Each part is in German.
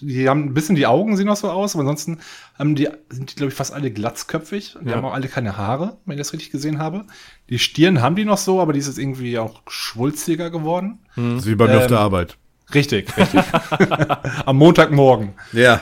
die haben ein bisschen die Augen sehen noch so aus, aber ansonsten haben die, sind die, glaube ich, fast alle glatzköpfig. Die Ja. haben auch alle keine Haare, wenn ich das richtig gesehen habe. Die Stirn haben die noch so, aber die ist jetzt irgendwie auch schwulziger geworden. Ist wie bei mir auf Ähm, der Arbeit. Richtig, richtig. Am Montagmorgen. Ja.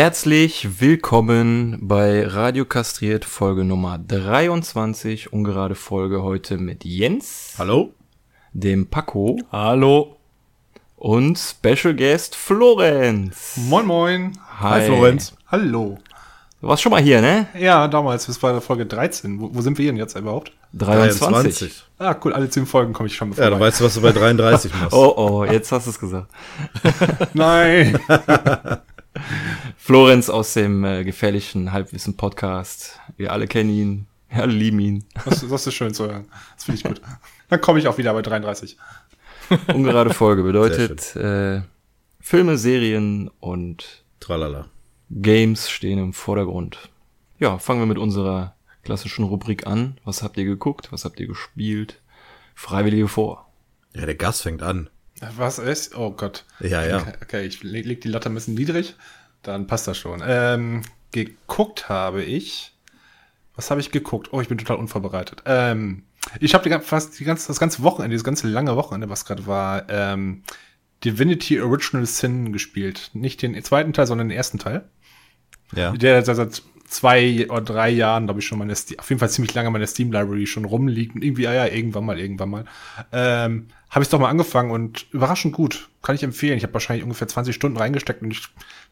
Herzlich willkommen bei Radio Kastriert Folge Nummer 23, ungerade Folge heute mit Jens, Hallo? dem Paco Hallo. und Special Guest Florenz. Moin, moin. Hi, Florenz. Hallo. Du warst schon mal hier, ne? Ja, damals, das war der Folge 13. Wo, wo sind wir denn jetzt überhaupt? 23. Ah, cool, alle zehn Folgen komme ich schon Ja, vorbei. dann weißt du, was du bei 33 machst. Oh, oh, jetzt hast du es gesagt. Nein. Florenz aus dem äh, gefährlichen Halbwissen-Podcast. Wir alle kennen ihn, wir alle lieben ihn. Das, das ist schön zu hören. Das finde ich gut. Dann komme ich auch wieder bei 33. Ungerade Folge bedeutet äh, Filme, Serien und Tralala. Games stehen im Vordergrund. Ja, fangen wir mit unserer klassischen Rubrik an. Was habt ihr geguckt? Was habt ihr gespielt? Freiwillige vor. Ja, der Gast fängt an. Was ist? Oh Gott. Ja, ja. Okay, okay ich leg, leg die Latte ein bisschen niedrig. Dann passt das schon. Ähm, geguckt habe ich. Was habe ich geguckt? Oh, ich bin total unvorbereitet. Ähm, ich habe fast die ganze, das ganze Wochenende, dieses ganze lange Wochenende, was gerade war, ähm, Divinity Original Sin gespielt. Nicht den zweiten Teil, sondern den ersten Teil. Ja. Der seit zwei oder drei Jahren, glaube ich, schon meine, Ste- auf jeden Fall ziemlich lange meine Steam Library schon rumliegt und irgendwie, ah ja, irgendwann mal, irgendwann mal. Ähm, habe ich doch mal angefangen und überraschend gut. Kann ich empfehlen. Ich habe wahrscheinlich ungefähr 20 Stunden reingesteckt und ich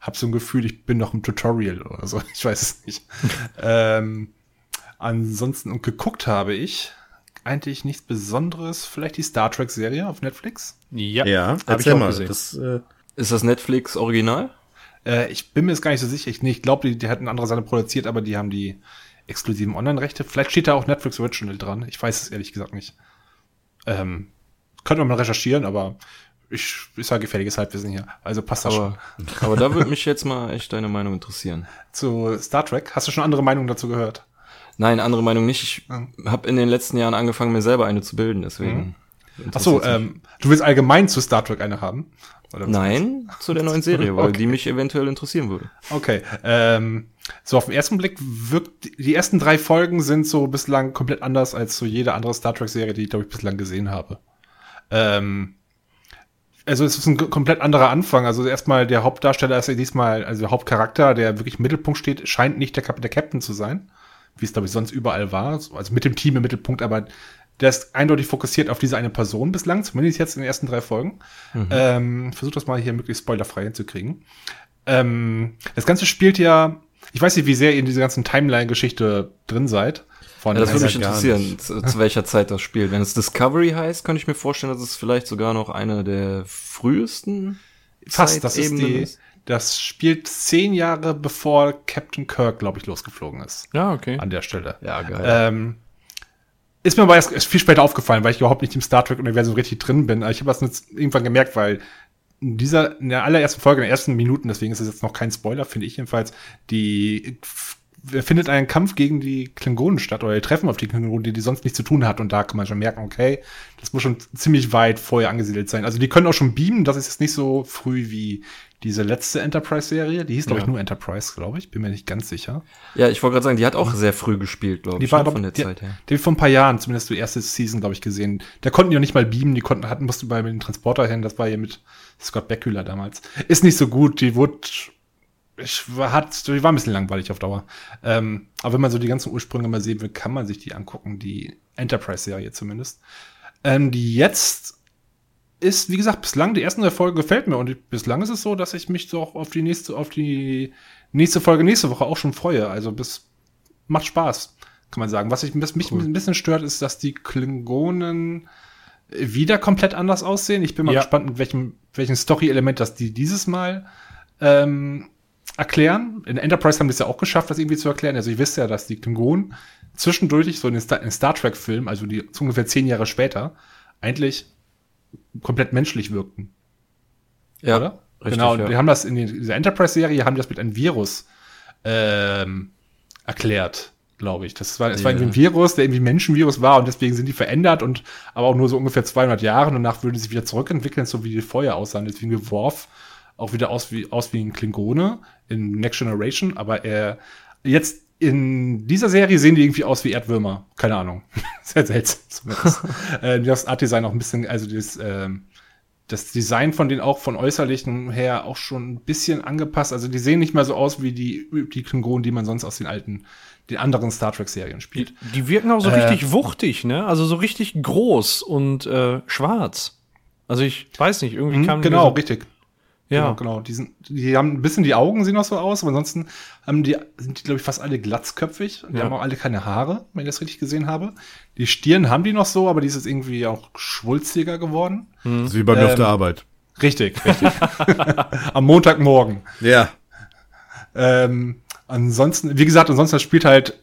habe so ein Gefühl, ich bin noch im Tutorial oder so. Ich weiß es nicht. ähm, ansonsten und geguckt habe ich eigentlich nichts Besonderes. Vielleicht die Star Trek Serie auf Netflix. Ja, Ja, hab ich erzähl auch mal. gesehen. Das, äh, Ist das Netflix Original? Äh, ich bin mir jetzt gar nicht so sicher. Ich, nee, ich glaube, die, die hatten andere Sachen produziert, aber die haben die exklusiven Online-Rechte. Vielleicht steht da auch Netflix Original dran. Ich weiß es ehrlich gesagt nicht. Ähm, könnte man mal recherchieren, aber ich ist ja gefährliches Halbwissen hier. Also passt das Aber, aber da würde mich jetzt mal echt deine Meinung interessieren. schon. Zu Star Trek. Hast du schon andere Meinungen dazu gehört? Nein, andere Meinung nicht. Ich habe in den letzten Jahren angefangen, mir selber eine zu bilden, deswegen. Ach so, interessiert's mich. ähm, du willst allgemein zu Star Trek eine haben? Nein, zu der neuen Serie, weil Okay. die mich eventuell interessieren würde. Okay. Ähm, so auf den ersten Blick wirkt die ersten drei Folgen sind so bislang komplett anders als so jede andere Star Trek Serie, die ich glaube ich bislang gesehen habe. Ähm, also es ist ein komplett anderer Anfang. Also erstmal der Hauptdarsteller ist ja diesmal, also der Hauptcharakter, der wirklich im Mittelpunkt steht, scheint nicht der, Kap der Captain zu sein, wie es glaube ich sonst überall war. Also mit dem Team im Mittelpunkt, aber der ist eindeutig fokussiert auf diese eine Person bislang, zumindest jetzt in den ersten drei Folgen. Ähm, versucht das mal hier möglichst spoilerfrei hinzukriegen. Ähm, das Ganze spielt ja, ich weiß nicht, wie sehr ihr in dieser ganzen Timeline-Geschichte drin seid. Von Ja, das würde mich interessieren, zu, zu welcher Zeit das spielt. Wenn es Discovery heißt, könnte ich mir vorstellen, dass es vielleicht sogar noch eine der frühesten fast, das ist die, das spielt zehn Jahre bevor Captain Kirk, glaube ich, losgeflogen ist. Ja, okay. An der Stelle. Ja, geil. Ähm, ist mir aber erst, viel später aufgefallen, weil ich überhaupt nicht im Star Trek-Universum richtig drin bin. Ich habe das jetzt irgendwann gemerkt, weil in dieser, in der allerersten Folge, in den ersten Minuten, deswegen ist es jetzt noch kein Spoiler, finde ich jedenfalls, die findet einen Kampf gegen die Klingonen statt oder die treffen auf die Klingonen, die die sonst nichts zu tun hat und da kann man schon merken, okay, das muss schon ziemlich weit vorher angesiedelt sein. Also die können auch schon beamen, das ist jetzt nicht so früh wie diese letzte Enterprise-Serie, die hieß, glaube ich, Ja. nur Enterprise, glaube ich, bin mir nicht ganz sicher. ja, ich wollte gerade sagen, die hat auch sehr früh gespielt, glaube ich, war ne, aber, von der die, Zeit her. Die vor ein paar Jahren, zumindest die erste Season, glaube ich, gesehen. Da konnten die noch nicht mal beamen, die konnten, hatten, mussten bei dem Transporter hin, das war hier mit Scott Bakula damals. Ist nicht so gut, die wurde, ich war, hat, die war ein bisschen langweilig auf Dauer. Ähm, aber wenn man so die ganzen Ursprünge mal sehen will, kann man sich die angucken, die Enterprise-Serie zumindest. Ähm, die jetzt ist, wie gesagt, bislang die ersten drei Folgen gefällt mir und bislang ist es so, dass ich mich so auch auf die nächste, auf die nächste Folge nächste Woche auch schon freue. Also bis macht Spaß, kann man sagen. Was ich, was mich ein bisschen stört, ist, dass die Klingonen wieder komplett anders aussehen. Ich bin mal Ja. gespannt, mit welchem, welchem Story-Element das die dieses Mal ähm, erklären. In Enterprise haben die es ja auch geschafft, das irgendwie zu erklären. Also ich wisst ja, dass die Klingonen zwischendurch so in den Star, in Star Trek-Film, also die ungefähr zehn Jahre später, eigentlich komplett menschlich wirkten. Ja, oder? richtig, genau, und ja. wir haben das in dieser Enterprise-Serie, haben das mit einem Virus ähm, erklärt, glaube ich. Das war, es war irgendwie ein Virus, der irgendwie Menschenvirus war und deswegen sind die verändert und aber auch nur so ungefähr 200 Jahre danach würden sie wieder zurückentwickeln, so wie die vorher aussahen. Deswegen wie Worf auch wieder aus wie, aus wie ein Klingone in Next Generation, aber er jetzt in dieser Serie sehen die irgendwie aus wie Erdwürmer. Keine Ahnung. Sehr seltsam zumindest. äh, das Art-Design auch ein bisschen, also das, ähm, das Design von denen auch von äußerlichen her auch schon ein bisschen angepasst. Also die sehen nicht mehr so aus wie die, die Klingonen, die man sonst aus den alten, den anderen Star Trek-Serien spielt. Die wirken auch so Äh. richtig wuchtig, ne? Also so richtig groß und äh, schwarz. Also ich weiß nicht, irgendwie Mhm, kam die genau, mir richtig. Ja. Genau, genau. Die, sind, die haben ein bisschen die Augen sehen noch so aus, aber ansonsten haben die, sind die, glaube ich, fast alle glatzköpfig. Die Ja. haben auch alle keine Haare, wenn ich das richtig gesehen habe. Die Stirn haben die noch so, aber die ist jetzt irgendwie auch schwulstiger geworden. Ist wie bei mir auf Ähm, der Arbeit. Richtig, richtig. Am Montagmorgen. Ja. Ähm, ansonsten, wie gesagt, ansonsten das spielt halt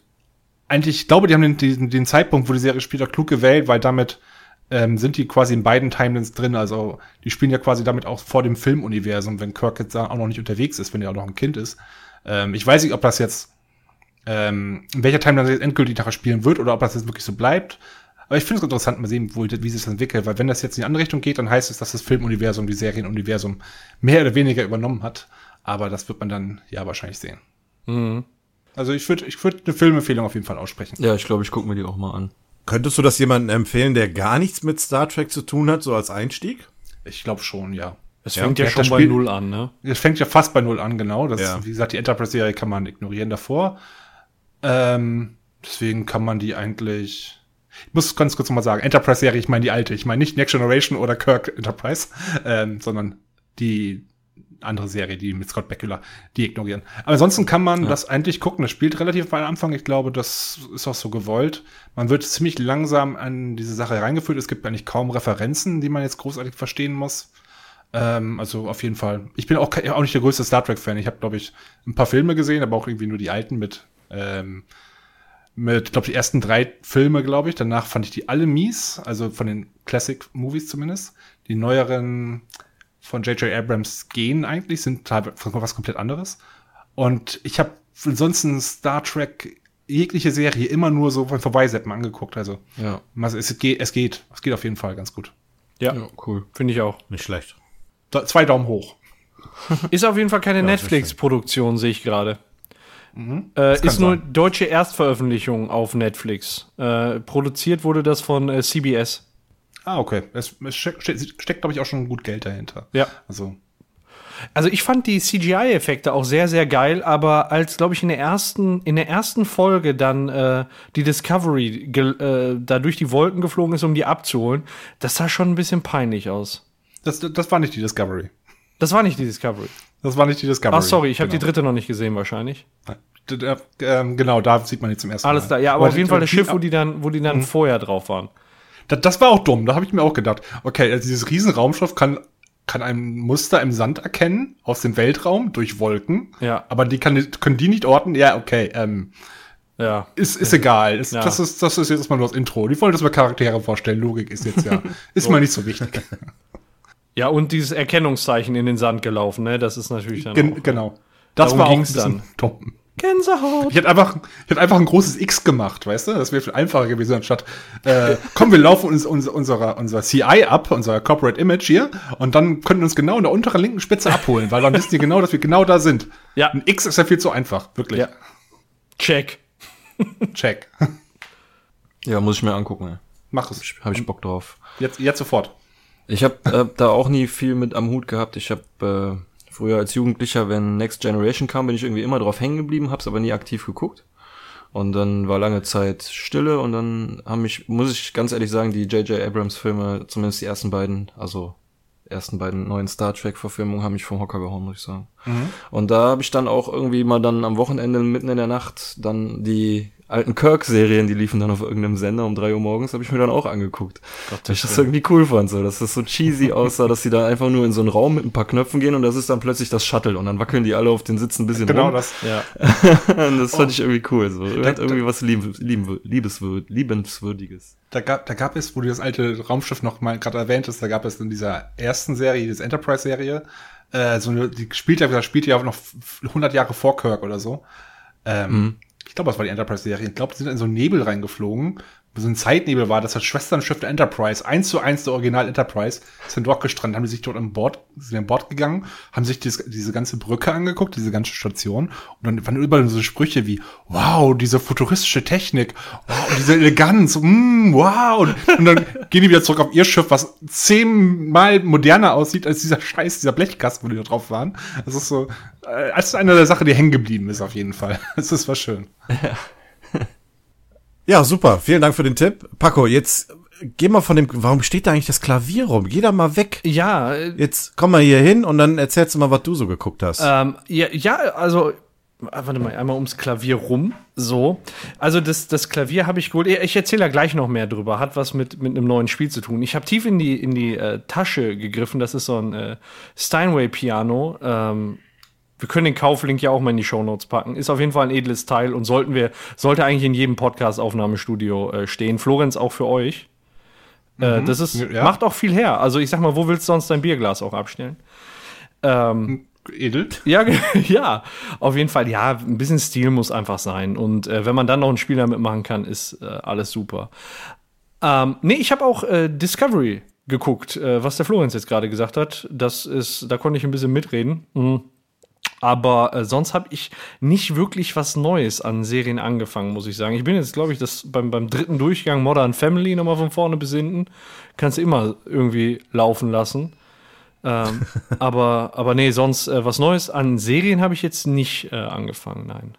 eigentlich, ich glaube, die haben den, den, den Zeitpunkt, wo die Serie spielt, auch klug gewählt, weil damit ähm, sind die quasi in beiden Timelines drin. Also die spielen ja quasi damit auch vor dem Filmuniversum, wenn Kirk jetzt da auch noch nicht unterwegs ist, wenn er auch noch ein Kind ist. Ähm, ich weiß nicht, ob das jetzt ähm, in welcher Timeline das jetzt endgültig nachher spielen wird oder ob das jetzt wirklich so bleibt. Aber ich finde es interessant, mal sehen, wo, wie sich das entwickelt, weil wenn das jetzt in die andere Richtung geht, dann heißt es, dass das Filmuniversum, die Serienuniversum mehr oder weniger übernommen hat. Aber das wird man dann ja wahrscheinlich sehen. Mhm. Also ich würde ich würd eine Filmempfehlung auf jeden Fall aussprechen. Ja, ich glaube, ich gucke mir die auch mal an. Könntest du das jemandem empfehlen, der gar nichts mit Star Trek zu tun hat, so als Einstieg? Ich glaube schon, ja. Es fängt ja, Ja, schon bei Null an, ne? Es fängt ja fast bei Null an, genau. Das, Ja. Wie gesagt, die Enterprise-Serie kann man ignorieren davor. Ähm, deswegen kann man die eigentlich. Ich muss ganz kurz nochmal sagen, Enterprise-Serie, ich meine die alte. Ich meine nicht Next Generation oder Kirk Enterprise, ähm, sondern die andere Serie, die mit Scott Bakula, die ignorieren. Aber ansonsten kann man das eigentlich gucken. Das spielt relativ weit am Anfang. Ich glaube, das ist auch so gewollt. Man wird ziemlich langsam an diese Sache reingeführt. Es gibt eigentlich kaum Referenzen, die man jetzt großartig verstehen muss. Ähm, also auf jeden Fall. Ich bin auch, auch nicht der größte Star Trek-Fan. Ich habe, glaube ich, ein paar Filme gesehen, aber auch irgendwie nur die alten mit, ähm, mit, glaube die ersten drei Filme, glaube ich. Danach fand ich die alle mies, also von den Classic-Movies zumindest. Die neueren von J.J. Abrams gehen eigentlich, sind teilweise was komplett anderes. Und ich habe ansonsten Star Trek jegliche Serie immer nur so beim Vorbeiseppen angeguckt. Also Ja, es, es, geht, es geht, es geht auf jeden Fall ganz gut. Ja, ja cool. finde ich auch. Nicht schlecht. Da, zwei Daumen hoch. Ist auf jeden Fall keine Netflix-Produktion, sehe ich gerade. Äh, kann ist nur sein. deutsche Erstveröffentlichung auf Netflix. Äh, produziert wurde das von äh, CBS. Ah, okay. Es, es steckt, steckt, glaube ich, auch schon gut Geld dahinter. Ja. Also, Also ich fand die CGI-Effekte auch sehr, sehr geil, aber als, glaube ich, in der ersten, in der ersten Folge dann äh, die Discovery äh, da durch die Wolken geflogen ist, um die abzuholen, das sah schon ein bisschen peinlich aus. das, das war nicht die Discovery. Das war nicht die Discovery. Das war nicht die Discovery. Ach, sorry, ich habe die genau. dritte noch nicht gesehen wahrscheinlich. Ähm, genau, da sieht man die zum ersten Alles Mal. klar, ja, aber auf jeden Fall das Schiff, wo die dann, wo die dann vorher drauf waren. Das, das war auch dumm, da habe ich mir auch gedacht. Okay, also dieses Riesenraumschiff kann, kann ein Muster im Sand erkennen, aus dem Weltraum, durch Wolken. Ja. Aber die kann, können die nicht orten? Ja, okay, ähm, Ja. ist, ist egal. Ist, Ja. das, ist, das ist jetzt erstmal nur das Intro. Die wollen das mal Charaktere vorstellen. Logik ist jetzt ja, ist mal nicht so wichtig. Ja, und dieses Erkennungszeichen in den Sand gelaufen, ne? Das ist natürlich dann. Gen auch, genau. Das Darum war auch ein dann. dumm. Gänsehaut. Ich hätte einfach, ich hätte einfach ein großes X gemacht, weißt du? Das wäre viel einfacher gewesen, anstatt, äh, komm, wir laufen uns, uns, unserer, unser CI ab, unser Corporate Image hier, und dann können wir uns genau in der unteren linken Spitze abholen, weil dann wissen die genau, dass wir genau da sind. Ja. Ein X ist ja viel zu einfach, wirklich. Ja. Check. Check. Ja, muss ich mir angucken. ey. Mach es. Habe ich Bock drauf. Jetzt, jetzt sofort. Ich habe äh, da auch nie viel mit am Hut gehabt. Ich habe äh, früher als Jugendlicher, wenn Next Generation kam, bin ich irgendwie immer drauf hängen geblieben, hab's aber nie aktiv geguckt. Und dann war lange Zeit Stille und dann haben mich, muss ich ganz ehrlich sagen, die J.J. Abrams Filme, zumindest die ersten beiden, also ersten beiden neuen Star Trek Verfilmungen, haben mich vom Hocker gehauen, muss ich sagen. Und da habe ich dann auch irgendwie mal dann am Wochenende mitten in der Nacht dann die alten Kirk-Serien, die liefen dann auf irgendeinem Sender um drei Uhr morgens, habe ich mir dann auch angeguckt. Gott, weil ich das irgendwie cool fand, so, dass das so cheesy aussah, dass sie da einfach nur in so einen Raum mit ein paar Knöpfen gehen und das ist dann plötzlich das Shuttle und dann wackeln die alle auf den Sitzen ein bisschen Genau rum. das. Ja. und das fand Oh. ich irgendwie cool, so. Da- Hat irgendwie was lieb, lieb, liebeswürd, liebenswürdiges. Da gab, da gab es, wo du das alte Raumschiff noch mal gerade erwähnt hast, da gab es in dieser ersten Serie, diese Enterprise-Serie, äh, so eine, die spielt ja, spielt ja auch noch f- 100 Jahre vor Kirk oder so. Ähm, Ich glaube, das war die Enterprise-Serie. Ich glaube, die sind in so einen Nebel reingeflogen, so ein Zeitnebel war, das das Schwesternschiff der Enterprise, eins zu eins der Original Enterprise, sind dort gestrandet, haben die sich dort an Bord, sind an Bord gegangen, haben sich dies, diese ganze Brücke angeguckt, diese ganze Station, und dann waren überall so Sprüche wie, wow, diese futuristische Technik, wow, diese Eleganz, mm, wow, und, und dann gehen die wieder zurück auf ihr Schiff, was zehnmal moderner aussieht als dieser Scheiß, dieser Blechkasten, wo die da drauf waren. Das ist so, äh, das ist eine der Sachen, die hängen geblieben ist auf jeden Fall. Das ist was schön. Ja, super. Vielen Dank für den Tipp. Paco, jetzt geh mal von dem, warum steht da eigentlich das Klavier rum? Geh da mal weg. Ja, äh, Jetzt komm mal hier hin und dann erzählst du mal, was du so geguckt hast. Ähm, ja, ja, also, ah, warte mal, einmal ums Klavier rum. So. Also, das, das Klavier habe ich geholt. Ich erzähle da gleich noch mehr drüber. Hat was mit, mit einem neuen Spiel zu tun. Ich habe tief in die, in die äh, Tasche gegriffen. Das ist so ein äh, Steinway-Piano. Ähm, wir können den Kauflink ja auch mal in die Shownotes packen. Ist auf jeden Fall ein edles Teil und sollten wir, sollte eigentlich in jedem Podcast-Aufnahmestudio äh, stehen. Florenz auch für euch. Äh, das ist, Ja. macht auch viel her. Also ich sag mal, wo willst du sonst dein Bierglas auch abstellen? Ähm, Edel. ja, ja, auf jeden Fall. Ja, ein bisschen Stil muss einfach sein. Und äh, wenn man dann noch ein Spiel damit machen kann, ist äh, alles super. Ähm, nee, ich habe auch äh, Discovery geguckt, äh, was der Florenz jetzt gerade gesagt hat. Das ist, da konnte ich ein bisschen mitreden. Mhm. Aber äh, sonst habe ich nicht wirklich was Neues an Serien angefangen, muss ich sagen. Ich bin jetzt, glaube ich, das beim, beim dritten Durchgang Modern Family nochmal von vorne bis hinten. Kannst du immer irgendwie laufen lassen. ähm, aber, aber nee, sonst äh, was Neues an Serien habe ich jetzt nicht äh, angefangen, nein.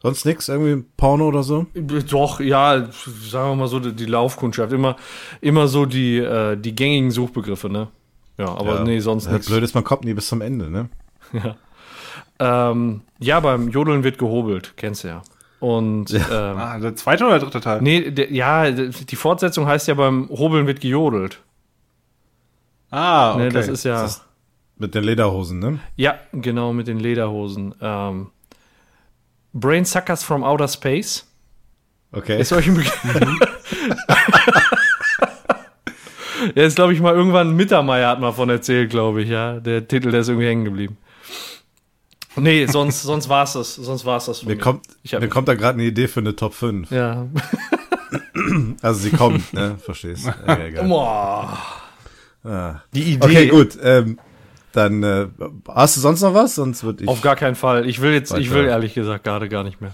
Sonst nix? Irgendwie Porno oder so? Doch, ja, sagen wir mal so, die, Laufkundschaft, immer, immer so die, äh, die gängigen Suchbegriffe, ne? Ja, aber nee, sonst Ja, nichts. Blöd ist, man kommt nie bis zum Ende, ne? Ähm, ja, beim Jodeln wird gehobelt, kennst du ja. Und ähm, Ah, der zweite oder der dritte Teil? nee, der, ja, die Fortsetzung heißt ja beim Hobeln wird gejodelt. Ah, okay. Ne, das ist ja. Das ist mit den Lederhosen, ne? Ja, genau, mit den Lederhosen. Ähm, Brain Suckers from Outer Space. Okay. Ist euch ein Begriff? ja, ist, glaube ich, mal irgendwann Mittermeier hat mal von erzählt, glaube ich, ja. Der Titel, der ist irgendwie hängen geblieben. Nee, sonst, sonst war's das. Sonst war's das. Mir mir. kommt, Ich mir kommt da gerade eine Idee für eine Top 5. Ja. Also sie kommt, ne? Verstehst. Egal. Boah. Ah. Die Idee. Okay, gut. Ähm, dann äh, hast du sonst noch was? Sonst würde ich. Auf gar keinen Fall. Ich will jetzt, ich Weiter. will ehrlich gesagt gerade gar nicht mehr.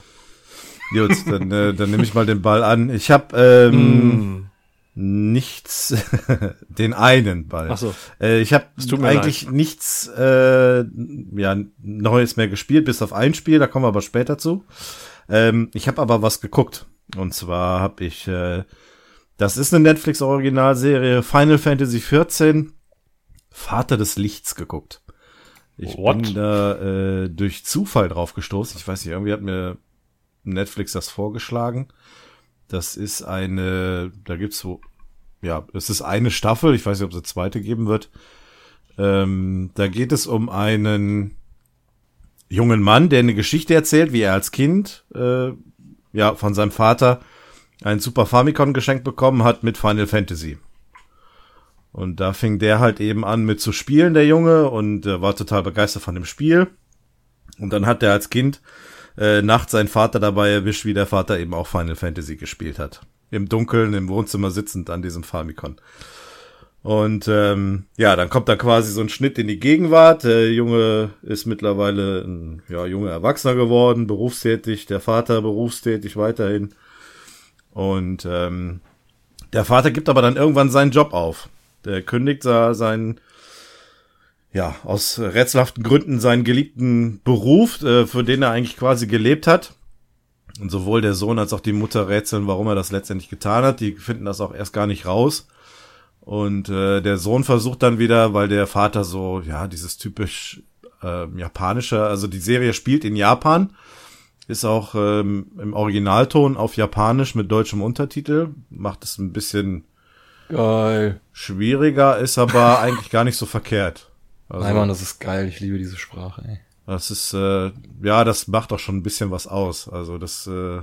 Gut, dann, äh, dann nehme ich mal den Ball an. Ich habe ähm, Mm. Nichts, den einen Ball. Ach so. Äh, ich habe eigentlich nichts äh, ja, Neues mehr gespielt, bis auf ein Spiel, da kommen wir aber später zu. Ähm, ich habe aber was geguckt. Und zwar habe ich, äh, das ist eine Netflix-Originalserie, Final Fantasy XIV, Vater des Lichts geguckt. Ich What? bin da äh, durch Zufall drauf gestoßen. Ich weiß nicht, irgendwie hat mir Netflix das vorgeschlagen. Das ist eine, da gibt's so, ja, es ist eine Staffel. Ich weiß nicht, ob es eine zweite geben wird. Ähm, da geht es um einen jungen Mann, der eine Geschichte erzählt, wie er als Kind, äh, ja, von seinem Vater ein Super Famicom geschenkt bekommen hat mit Final Fantasy. Und da fing der halt eben an mit zu spielen, der Junge, und äh, war total begeistert von dem Spiel. Und dann hat er als Kind äh, nachts seinen Vater dabei erwischt, wie der Vater eben auch Final Fantasy gespielt hat. Im Dunkeln, im Wohnzimmer sitzend an diesem Famicom. Und ähm, ja, dann kommt da quasi so ein Schnitt in die Gegenwart. Der Junge ist mittlerweile ein ja, junger Erwachsener geworden, berufstätig, der Vater berufstätig weiterhin. Und ähm, der Vater gibt aber dann irgendwann seinen Job auf. Der kündigt seinen, ja, aus rätselhaften Gründen seinen geliebten Beruf, äh, für den er eigentlich quasi gelebt hat. Und sowohl der Sohn als auch die Mutter rätseln, warum er das letztendlich getan hat. Die finden das auch erst gar nicht raus. Und äh, der Sohn versucht dann wieder, weil der Vater so, ja, dieses typisch äh, japanische, also die Serie spielt in Japan. Ist auch ähm, im Originalton auf Japanisch mit deutschem Untertitel. Macht es ein bisschen Geil. schwieriger, ist aber eigentlich gar nicht so verkehrt. Also, Nein, Mann, das ist geil. Ich liebe diese Sprache, ey. Das ist, äh, ja, das macht auch schon ein bisschen was aus. Also das, äh,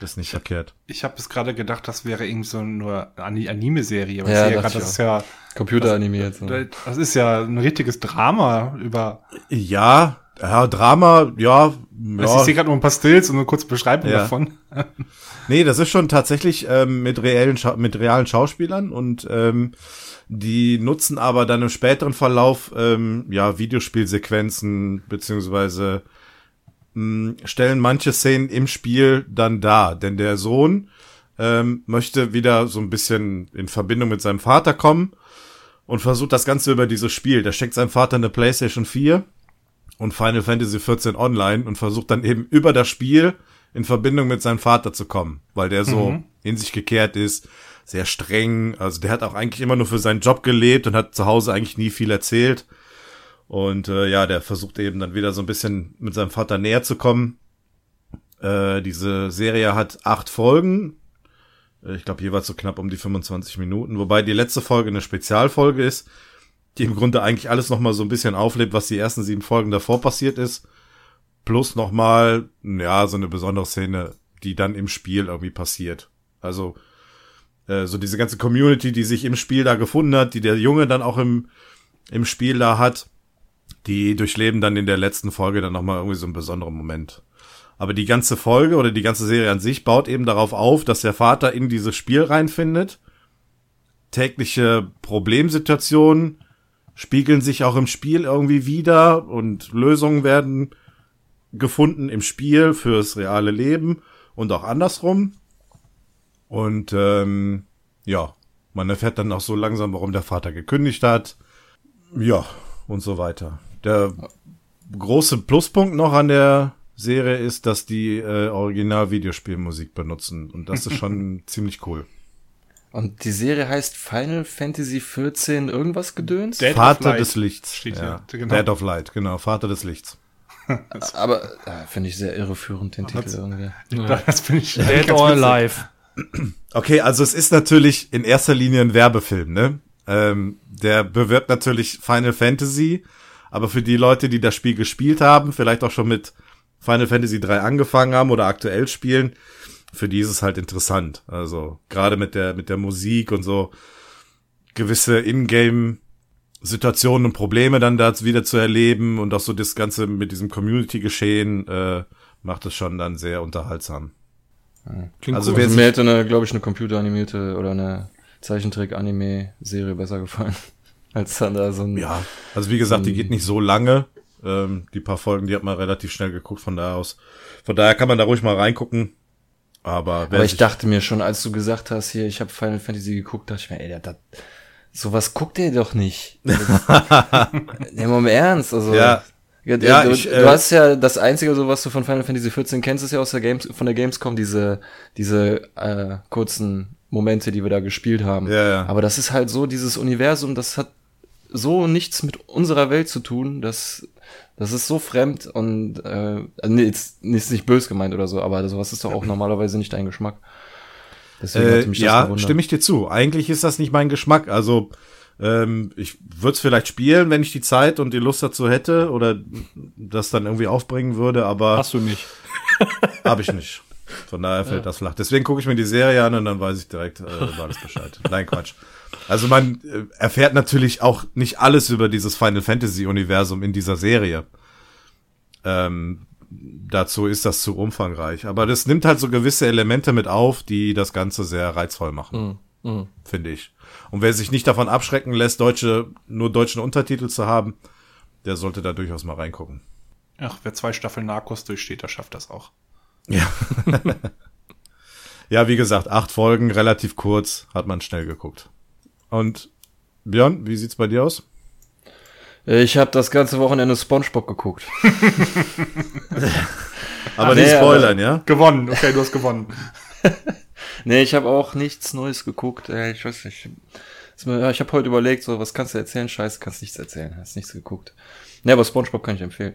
das ist nicht verkehrt. Ich habe bis gerade gedacht, das wäre irgendwie so nur eine Anime-Serie. Aber Ja, ich gerade, ich das ist ja, Computeranimiert. So. das ist ja ein richtiges Drama über. Ja, ja, Drama, ja, Also ich ja. sehe gerade nur ein paar Stills und eine kurze Beschreibung Ja. davon. Nee, das ist schon tatsächlich ähm, mit reellen mit realen Schauspielern und ähm, die nutzen aber dann im späteren Verlauf ähm, ja Videospielsequenzen beziehungsweise mh, stellen manche Szenen im Spiel dann dar, denn der Sohn ähm, möchte wieder so ein bisschen in Verbindung mit seinem Vater kommen und versucht das Ganze über dieses Spiel. Da schenkt seinem Vater eine PlayStation 4 und Final Fantasy 14 online und versucht dann eben über das Spiel in Verbindung mit seinem Vater zu kommen, weil der so in sich gekehrt ist, sehr streng, also der hat auch eigentlich immer nur für seinen Job gelebt und hat zu Hause eigentlich nie viel erzählt. Und äh, ja, der versucht eben dann wieder so ein bisschen mit seinem Vater näher zu kommen. Äh, diese Serie hat acht Folgen. Äh, Ich glaube, jeweils so knapp um die 25 Minuten. Wobei die letzte Folge eine Spezialfolge ist, die im Grunde eigentlich alles nochmal so ein bisschen auflebt, was die ersten sieben Folgen davor passiert ist. Plus nochmal, ja, so eine besondere Szene, die dann im Spiel irgendwie passiert. Also, äh, so diese ganze Community, die sich im Spiel da gefunden hat, die der Junge dann auch im, im Spiel da hat, die durchleben dann in der letzten Folge dann nochmal irgendwie so einen besonderen Moment. Aber die ganze Folge oder die ganze Serie an sich baut eben darauf auf, dass der Vater in dieses Spiel reinfindet. Tägliche Problemsituationen spiegeln sich auch im Spiel irgendwie wieder und Lösungen werden gefunden im Spiel fürs reale Leben und auch andersrum. Und ähm, ja, man erfährt dann auch so langsam, warum der Vater gekündigt hat. Ja, und so weiter. Der große Pluspunkt noch an der Serie ist, dass die äh, Original-Videospielmusik benutzen. Und das ist schon ziemlich cool. Und die Serie heißt Final Fantasy 14 irgendwas gedöns? Dead Vater des Lichts. steht ja. hier, genau. Dead of Light, genau. Vater des Lichts. Aber äh, finde ich sehr irreführend, den Titel irgendwie. Das finde ich Dead or. Alive. Okay, also es ist natürlich in erster Linie ein Werbefilm, ne? Ähm, der bewirbt natürlich Final Fantasy, aber für die Leute, die das Spiel gespielt haben, vielleicht auch schon mit Final Fantasy 3 angefangen haben oder aktuell spielen, für die ist es halt interessant. Also gerade mit der mit der Musik und so gewisse Ingame Situationen und Probleme dann da wieder zu erleben und auch so das ganze mit diesem Community Geschehen äh, macht es schon dann sehr unterhaltsam. Klingt Also cool. Also sich- mir hätte eine, glaube ich, eine computeranimierte oder eine Zeichentrick-Anime-Serie besser gefallen. Als dann da so ein. Ja, also wie gesagt, die geht nicht so lange. Ähm, die paar Folgen, die hat man relativ schnell geguckt von da aus. Von daher kann man da ruhig mal reingucken. Aber, wer Aber ich dachte mir schon, als du gesagt hast, hier, ich habe Final Fantasy geguckt, dachte ich mir, ey, der, der, sowas guckt ihr doch nicht. Nehmen wir mal ernst, also. Ja. Ja, Ja, du, ich, äh, du hast ja das einzige, so was du von Final Fantasy 14 kennst, ist ja aus der Games, von der Gamescom diese, diese äh, kurzen Momente, die wir da gespielt haben. Ja, ja. Aber das ist halt so, dieses Universum, das hat so nichts mit unserer Welt zu tun, das, das ist so fremd und äh, nee, ist, ist nicht bös gemeint oder so, aber sowas ist doch auch normalerweise nicht dein Geschmack. Deswegen äh, mich das ja, stimme ich dir zu. Eigentlich ist das nicht mein Geschmack. Also ähm, ich würde es vielleicht spielen, wenn ich die Zeit und die Lust dazu hätte oder das dann irgendwie aufbringen würde, aber Hast du nicht. habe ich nicht. Von daher fällt das flach. Deswegen gucke ich mir die Serie an und dann weiß ich direkt äh, über alles Bescheid. Nein, Quatsch. Also man äh, erfährt natürlich auch nicht alles über dieses Final Fantasy Universum in dieser Serie. Ähm, dazu ist das zu umfangreich. Aber das nimmt halt so gewisse Elemente mit auf, die das Ganze sehr reizvoll machen. Finde ich. Und wer sich nicht davon abschrecken lässt, deutsche, nur deutschen Untertitel zu haben, der sollte da durchaus mal reingucken. Ach, wer zwei Staffeln Narcos durchsteht, der schafft das auch. Ja. ja, wie gesagt, acht Folgen, relativ kurz, hat man schnell geguckt. Und Björn, wie sieht's bei dir aus? Ich habe das ganze Wochenende SpongeBob geguckt. Aber nee, nicht spoilern, ja? Gewonnen, okay, du hast gewonnen. Nee, ich habe auch nichts Neues geguckt. Äh, ich weiß nicht. Ich habe heute überlegt, so was kannst du erzählen? Scheiße, kannst nichts erzählen. Hast nichts geguckt. Nee, aber SpongeBob kann ich empfehlen.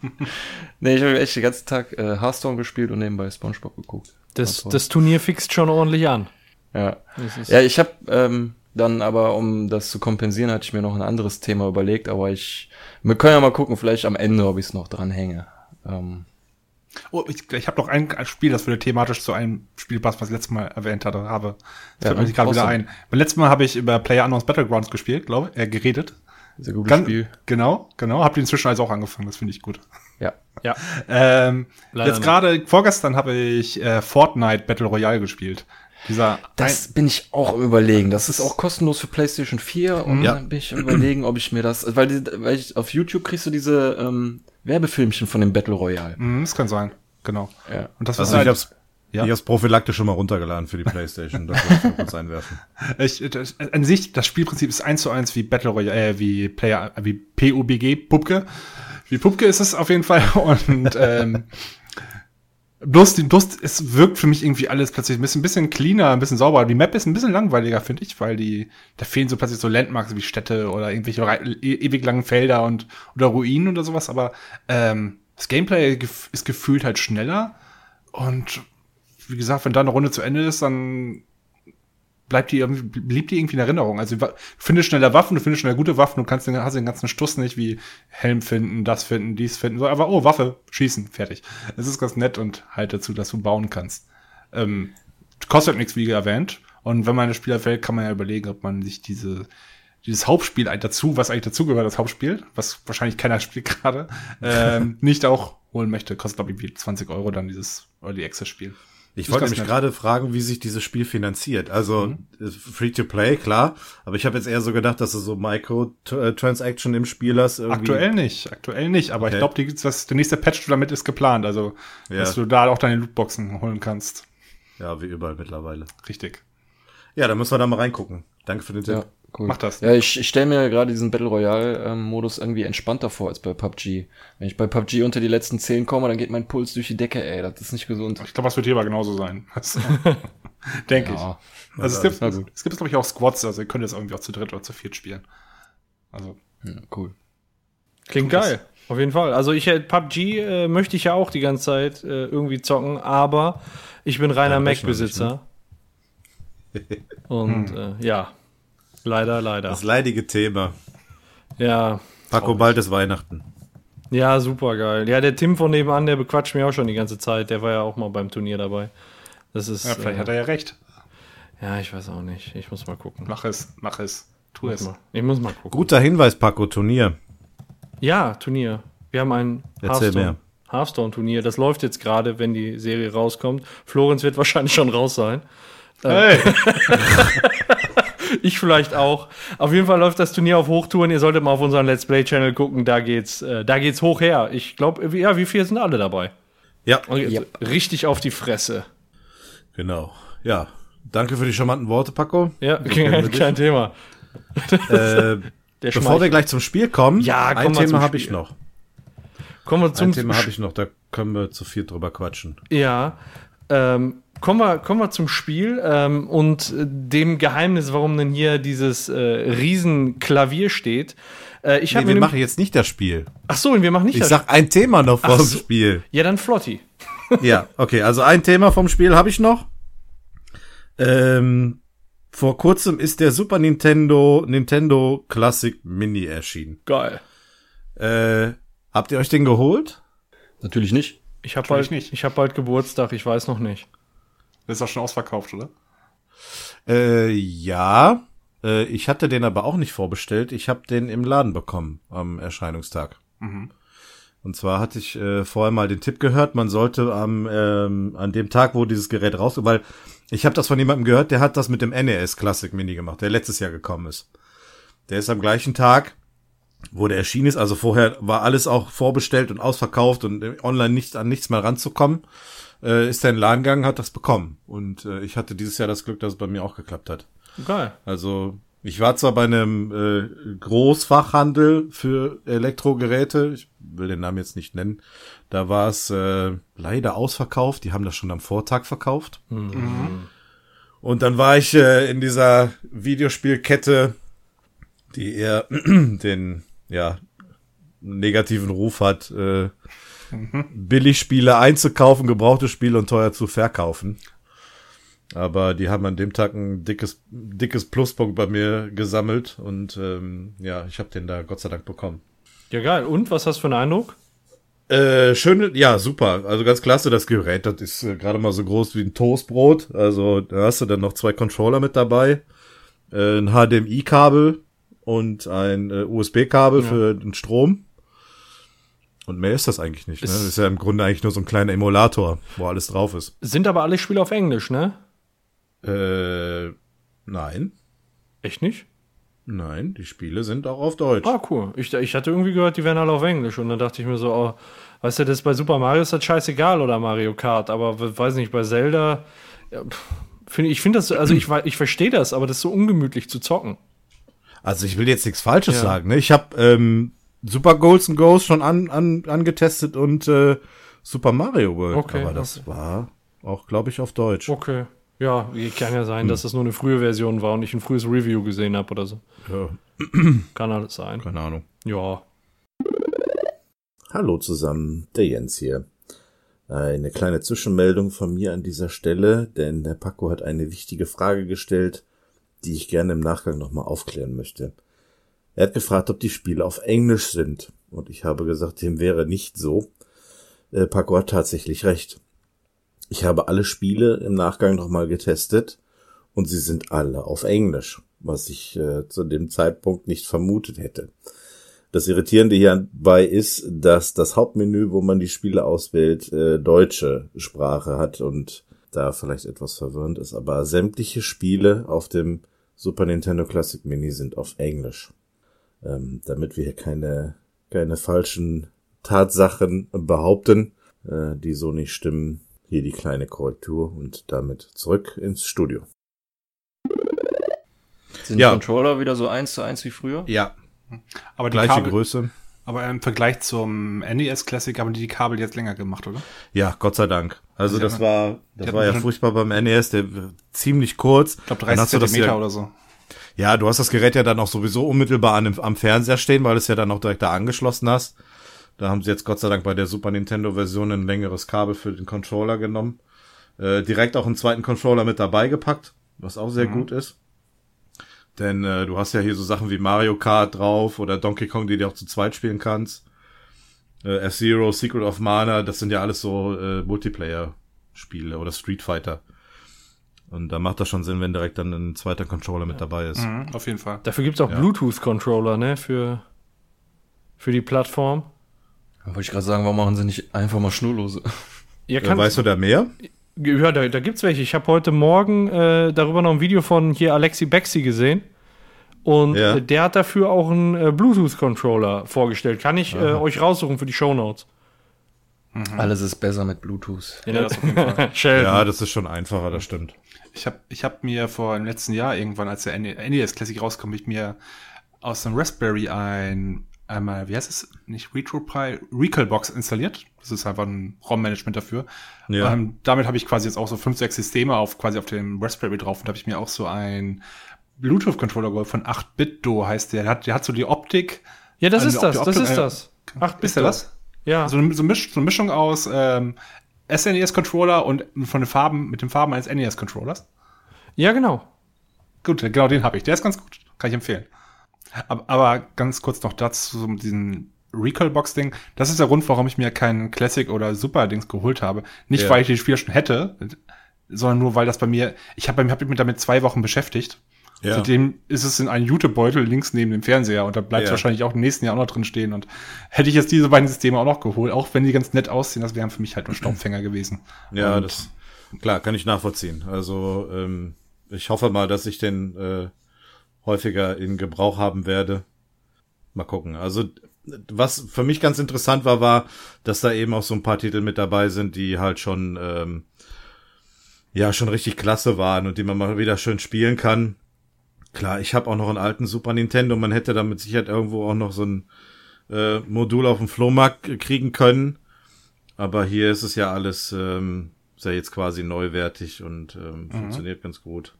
nee, ich habe echt den ganzen Tag äh, Hearthstone gespielt und nebenbei Spongebob geguckt. Das, das Turnier fixt schon ordentlich an. Ja. Ja, ich habe ähm, dann aber, um das zu kompensieren, hatte ich mir noch ein anderes Thema überlegt, aber ich, wir können ja mal gucken, vielleicht am Ende, ob ich es noch dranhänge. Ähm, Oh, ich, ich habe noch ein Spiel, das würde thematisch zu einem Spiel passt, was ich letztes Mal erwähnt hatte, habe. Das Ja, fällt mir gerade wieder ein. Beim letzten Mal habe ich über Player Unknowns Battlegrounds gespielt, glaube äh, geredet. sehr gutes Ganz- Spiel. Genau, genau. Habt ihr inzwischen also auch angefangen, das finde ich gut. Ja. Ja. Ähm, Leider jetzt gerade, vorgestern habe ich äh, Fortnite Battle Royale gespielt. Dieser Das bin ich auch am überlegen. Das ist auch kostenlos für PlayStation 4 und Ja. dann bin ich überlegen, ob ich mir das, weil, die- weil ich, auf YouTube kriegst du diese ähm, Werbefilmchen von dem Battle Royale. ein, das kann sein, genau. Ja. Und das Also ist ich halt, hab's, Ja. ich hab's prophylaktisch schon mal runtergeladen für die Playstation. Das wollte ich kurz einwerfen. Ich, das, an sich, das Spielprinzip ist eins zu eins wie Battle Royale, äh, wie Player, wie PUBG, Pupke. Wie Pupke ist es auf jeden Fall. Und ähm, bloß, die, bloß es wirkt für mich irgendwie alles plötzlich ein bisschen, ein bisschen cleaner, ein bisschen sauberer. Die Map ist ein bisschen langweiliger, finde ich, weil die, da fehlen so plötzlich so Landmarks wie Städte oder irgendwelche e ewig langen Felder und oder Ruinen oder sowas. Aber ähm, das Gameplay ist gefühlt halt schneller. Und wie gesagt, wenn da eine Runde zu Ende ist, dann bleibt die irgendwie, blieb die irgendwie in Erinnerung. Also du findest schneller Waffen, du findest schneller gute Waffen, du kannst den, hast den ganzen Stuss nicht wie Helm finden, das finden, dies finden, so einfach, oh, Waffe, schießen, fertig. Es ist ganz nett und halt dazu, dass du bauen kannst. Ähm, kostet nichts, wie erwähnt. Und wenn man das Spiel fällt, kann man ja überlegen, ob man sich diese, dieses Hauptspiel dazu, was eigentlich dazugehört, das Hauptspiel, was wahrscheinlich keiner spielt gerade, ähm, nicht auch holen möchte. Kostet, glaube ich, wie 20 Euro dann dieses Early Access Spiel. Ich wollte nämlich gerade fragen, wie sich dieses Spiel finanziert. Also äh, Free-to-Play, klar, aber ich habe jetzt eher so gedacht, dass du so Micro-Transaction im Spiel hast. Irgendwie. Aktuell nicht, aktuell nicht, aber Okay. ich glaube, der nächste Patch damit ist geplant, also Ja. dass du da auch deine Lootboxen holen kannst. Ja, wie überall mittlerweile. Richtig. Ja, da müssen wir da mal reingucken. Danke für den Tipp. Ja, cool. Mach das. Ja, ich, ich stelle mir gerade diesen Battle Royale-Modus irgendwie entspannter vor als bei PUBG. Wenn ich bei PUBG unter die letzten 10 komme, dann geht mein Puls durch die Decke, ey. Das ist nicht gesund. Ich glaube, das wird hier aber genauso sein. Also, Denke Ja. ich. Also es Ja, gibt, na gut. es gibt, glaube ich, auch Squads, also ihr könnt jetzt irgendwie auch zu dritt oder zu viert spielen. Also, Ja, cool. Klingt geil. Auf jeden Fall. Also ich äh, PUBG äh, möchte ich ja auch die ganze Zeit äh, irgendwie zocken, aber ich bin reiner Mac-Besitzer. Und äh, ja, leider, leider. Das leidige Thema. Ja, Paco, bald ist Weihnachten. ja, super geil. Ja, der Tim von nebenan, der bequatscht mich auch schon die ganze Zeit. Der war ja auch mal beim Turnier dabei. Das ist. ja, vielleicht äh, hat er ja recht. ja, ich weiß auch nicht. Ich muss mal gucken. Mach es, mach es. Tu Muss es. mal. Ich muss mal gucken. Guter Hinweis, Paco, Turnier. Ja, Turnier. Wir haben ein Erzähl mehr. Hearthstone-Turnier. Das läuft jetzt gerade, wenn die Serie rauskommt. Florenz wird wahrscheinlich schon raus sein. Hey, Ich vielleicht auch. Auf jeden Fall läuft das Turnier auf Hochtouren. Ihr solltet mal auf unseren Let's Play-Channel gucken. Da geht's, äh, da geht's hoch her. Ich glaube, ja, wie viel sind alle dabei? Ja, Yep. Richtig auf die Fresse. genau. Ja, danke für die charmanten Worte, Paco. Ja, wir kein Thema. Äh, Der bevor wir gleich zum Spiel kommen, Ja, ein Thema habe ich noch. Kommen wir zum Ein Thema habe ich noch, da können wir zu viel drüber quatschen. Ja, ähm, kommen, wir, kommen wir zum Spiel ähm, und äh, dem Geheimnis, warum denn hier dieses äh, Riesenklavier steht. Äh, ich Nee, habe wir mir machen jetzt nicht das Spiel. Ach so, und wir machen nicht Ich das. sag ein Thema noch vom so. Spiel. ja, dann Flotti. Ja, okay, also ein Thema vom Spiel habe ich noch. Ähm, vor kurzem ist der Super Nintendo Nintendo Classic Mini erschienen. Geil. Äh, habt ihr euch den geholt? Natürlich nicht. Ich habe Natürlich bald, nicht. ich hab bald Geburtstag, ich weiß noch nicht. Das ist auch schon ausverkauft, oder? Äh, ja. Äh, ich hatte den aber auch nicht vorbestellt. Ich habe den im Laden bekommen am Erscheinungstag. Und zwar hatte ich äh, vorher mal den Tipp gehört, man sollte am ähm, an dem Tag, wo dieses Gerät raus, weil ich habe das von jemandem gehört, der hat das mit dem NES Classic Mini gemacht, der letztes Jahr gekommen ist. Der ist am gleichen Tag, wo der erschienen ist, also vorher war alles auch vorbestellt und ausverkauft und äh, online nicht an nichts mehr ranzukommen, äh, ist er in den Laden gegangen, hat das bekommen. Und äh, ich hatte dieses Jahr das Glück, dass es bei mir auch geklappt hat. Geil. Also ich war zwar bei einem äh, Großfachhandel für Elektrogeräte, ich will den Namen jetzt nicht nennen, da war es äh, leider ausverkauft, die haben das schon am Vortag verkauft. Und dann war ich äh, in dieser Videospielkette, die eher den, ja, negativen Ruf hat, äh, Billigspiele einzukaufen, gebrauchte Spiele und teuer zu verkaufen. Aber die haben an dem Tag ein dickes, dickes Pluspunkt bei mir gesammelt und ähm, ja, ich habe den da Gott sei Dank bekommen. Ja, geil. Und was hast du für einen Eindruck? Äh, schön, ja, super. Also ganz klasse, das Gerät, das ist äh, gerade mal so groß wie ein Toastbrot. Also da hast du dann noch zwei Controller mit dabei, äh, ein HDMI-Kabel und ein äh, USB-Kabel Ja. für den Strom. Und mehr ist das eigentlich nicht. Ne? Ist- Das ist ja im Grunde eigentlich nur so ein kleiner Emulator, wo alles drauf ist. Sind aber alle Spiele auf Englisch, ne? Äh, nein, Echt nicht? nein, die Spiele sind auch auf Deutsch. Ah, cool. Ich, ich hatte irgendwie gehört, die wären alle auf Englisch. Und dann dachte ich mir so, oh, weißt du, das ist bei Super Mario ist das scheißegal oder Mario Kart. Aber we- weiß nicht, bei Zelda, ja, find, ich finde das, also ich, ich verstehe das, aber das ist so ungemütlich zu zocken. Also ich will jetzt nichts Falsches Ja. sagen. Ne? Ich habe ähm, Super Goals and Ghosts schon an, an, angetestet und äh, Super Mario World. Okay, Aber das okay. war auch, glaube ich, auf Deutsch. Okay. Ja, kann ja sein, dass das nur eine frühe Version war und ich ein frühes Review gesehen habe oder so. Ja, Kann alles sein. keine Ahnung. Ja. Hallo zusammen, der Jens hier. Eine kleine Zwischenmeldung von mir an dieser Stelle, denn der Paco hat eine wichtige Frage gestellt, die ich gerne im Nachgang nochmal aufklären möchte. Er hat gefragt, ob die Spiele auf Englisch sind, und ich habe gesagt, dem wäre nicht so. Äh, Paco hat tatsächlich recht. Ich habe alle Spiele im Nachgang nochmal getestet, und sie sind alle auf Englisch, was ich äh, zu dem Zeitpunkt nicht vermutet hätte. Das Irritierende hierbei ist, dass das Hauptmenü, wo man die Spiele auswählt, äh, deutsche Sprache hat und da vielleicht etwas verwirrend ist. Aber sämtliche Spiele auf dem Super Nintendo Classic Mini sind auf Englisch. Ähm, damit wir hier keine, keine falschen Tatsachen behaupten, äh, die so nicht stimmen. Hier die kleine Korrektur und damit zurück ins Studio. Sind Ja. die Controller wieder so eins zu eins wie früher? Ja, Aber die gleiche Kabel, Größe. aber im Vergleich zum NES Classic haben die die Kabel jetzt länger gemacht, oder? Ja, Gott sei Dank. Also Die das hatten- war, das war ja furchtbar beim NES, der ziemlich kurz. Ich glaube Dann 30 hast du das Zentimeter ja- oder so. Ja, du hast das Gerät ja dann auch sowieso unmittelbar an dem, am Fernseher stehen, weil du es ja dann auch direkt da angeschlossen hast. Da haben sie jetzt Gott sei Dank bei der Super Nintendo Version ein längeres Kabel für den Controller genommen. Äh, direkt auch einen zweiten Controller mit dabei gepackt, was auch sehr gut ist. Denn äh, du hast ja hier so Sachen wie Mario Kart drauf oder Donkey Kong, die du auch zu zweit spielen kannst. Äh, F-Zero, Secret of Mana, das sind ja alles so äh, Multiplayer-Spiele oder Street Fighter. Und da macht das schon Sinn, wenn direkt dann ein zweiter Controller mit dabei ist. Mhm, auf jeden Fall. Dafür gibt's auch Ja. Bluetooth-Controller, ne? Für, für die Plattform. Wollte ich gerade sagen, warum machen sie nicht einfach mal schnurlose? Ihr Äh, weißt du da mehr? Ja, da, da gibt's welche. Ich habe heute Morgen äh, darüber noch ein Video von hier Alexi Bexi gesehen. Und Ja. äh, der hat dafür auch einen äh, Bluetooth-Controller vorgestellt. Kann ich äh, euch raussuchen für die Shownotes. Alles ist besser mit Bluetooth. Ja, das. Ja, das ist schon einfacher, das stimmt. Ich habe ich hab mir vor im letzten Jahr irgendwann, als der NES Classic rauskam, ich mir aus dem Raspberry ein einmal, wie heißt es? Nicht RetroPie, Recalbox installiert. Das ist einfach ein ROM-Management dafür. Ja. Ähm, damit habe ich quasi jetzt auch so fünf, sechs Systeme auf quasi auf dem Raspberry drauf und da habe ich mir auch so ein Bluetooth-Controller geholt von 8-Bit-Do heißt der. Der hat, der hat so die Optik. Ja, das Also ist das. die Das Optik- ist äh, das. Ach, Ist der das? Ja. So eine, so, Misch, so eine Mischung aus ähm, SNES-Controller und von den Farben, mit den Farben eines NES-Controllers. ja, genau. Gut, genau den habe ich. Der ist ganz gut. Kann ich empfehlen. Aber, aber ganz kurz noch dazu, mit diesem Recall-Box-Ding. Das ist der Grund, warum ich mir keinen Classic oder Super-Dings geholt habe. Nicht, Ja. weil ich die Spiele schon hätte, sondern nur, weil das bei mir, ich habe hab mich damit zwei Wochen beschäftigt. Ja. Seitdem ist es in einem Jutebeutel links neben dem Fernseher und da bleibt es Ja. wahrscheinlich auch im nächsten Jahr auch noch drin stehen. Und hätte ich jetzt diese beiden Systeme auch noch geholt, auch wenn die ganz nett aussehen, das wären für mich halt nur Staubfänger gewesen. Ja, Und das klar, kann ich nachvollziehen. Also ähm, ich hoffe mal, dass ich den äh, häufiger in Gebrauch haben werde. Mal gucken. Also was für mich ganz interessant war, war, dass da eben auch so ein paar Titel mit dabei sind, die halt schon ähm, ja schon richtig klasse waren und die man mal wieder schön spielen kann. Klar, ich habe auch noch einen alten Super Nintendo. Man hätte da mit Sicherheit irgendwo auch noch so ein äh, Modul auf dem Flohmarkt kriegen können. Aber hier ist es ja alles, ähm, ist ja jetzt quasi neuwertig und ähm, funktioniert ganz gut.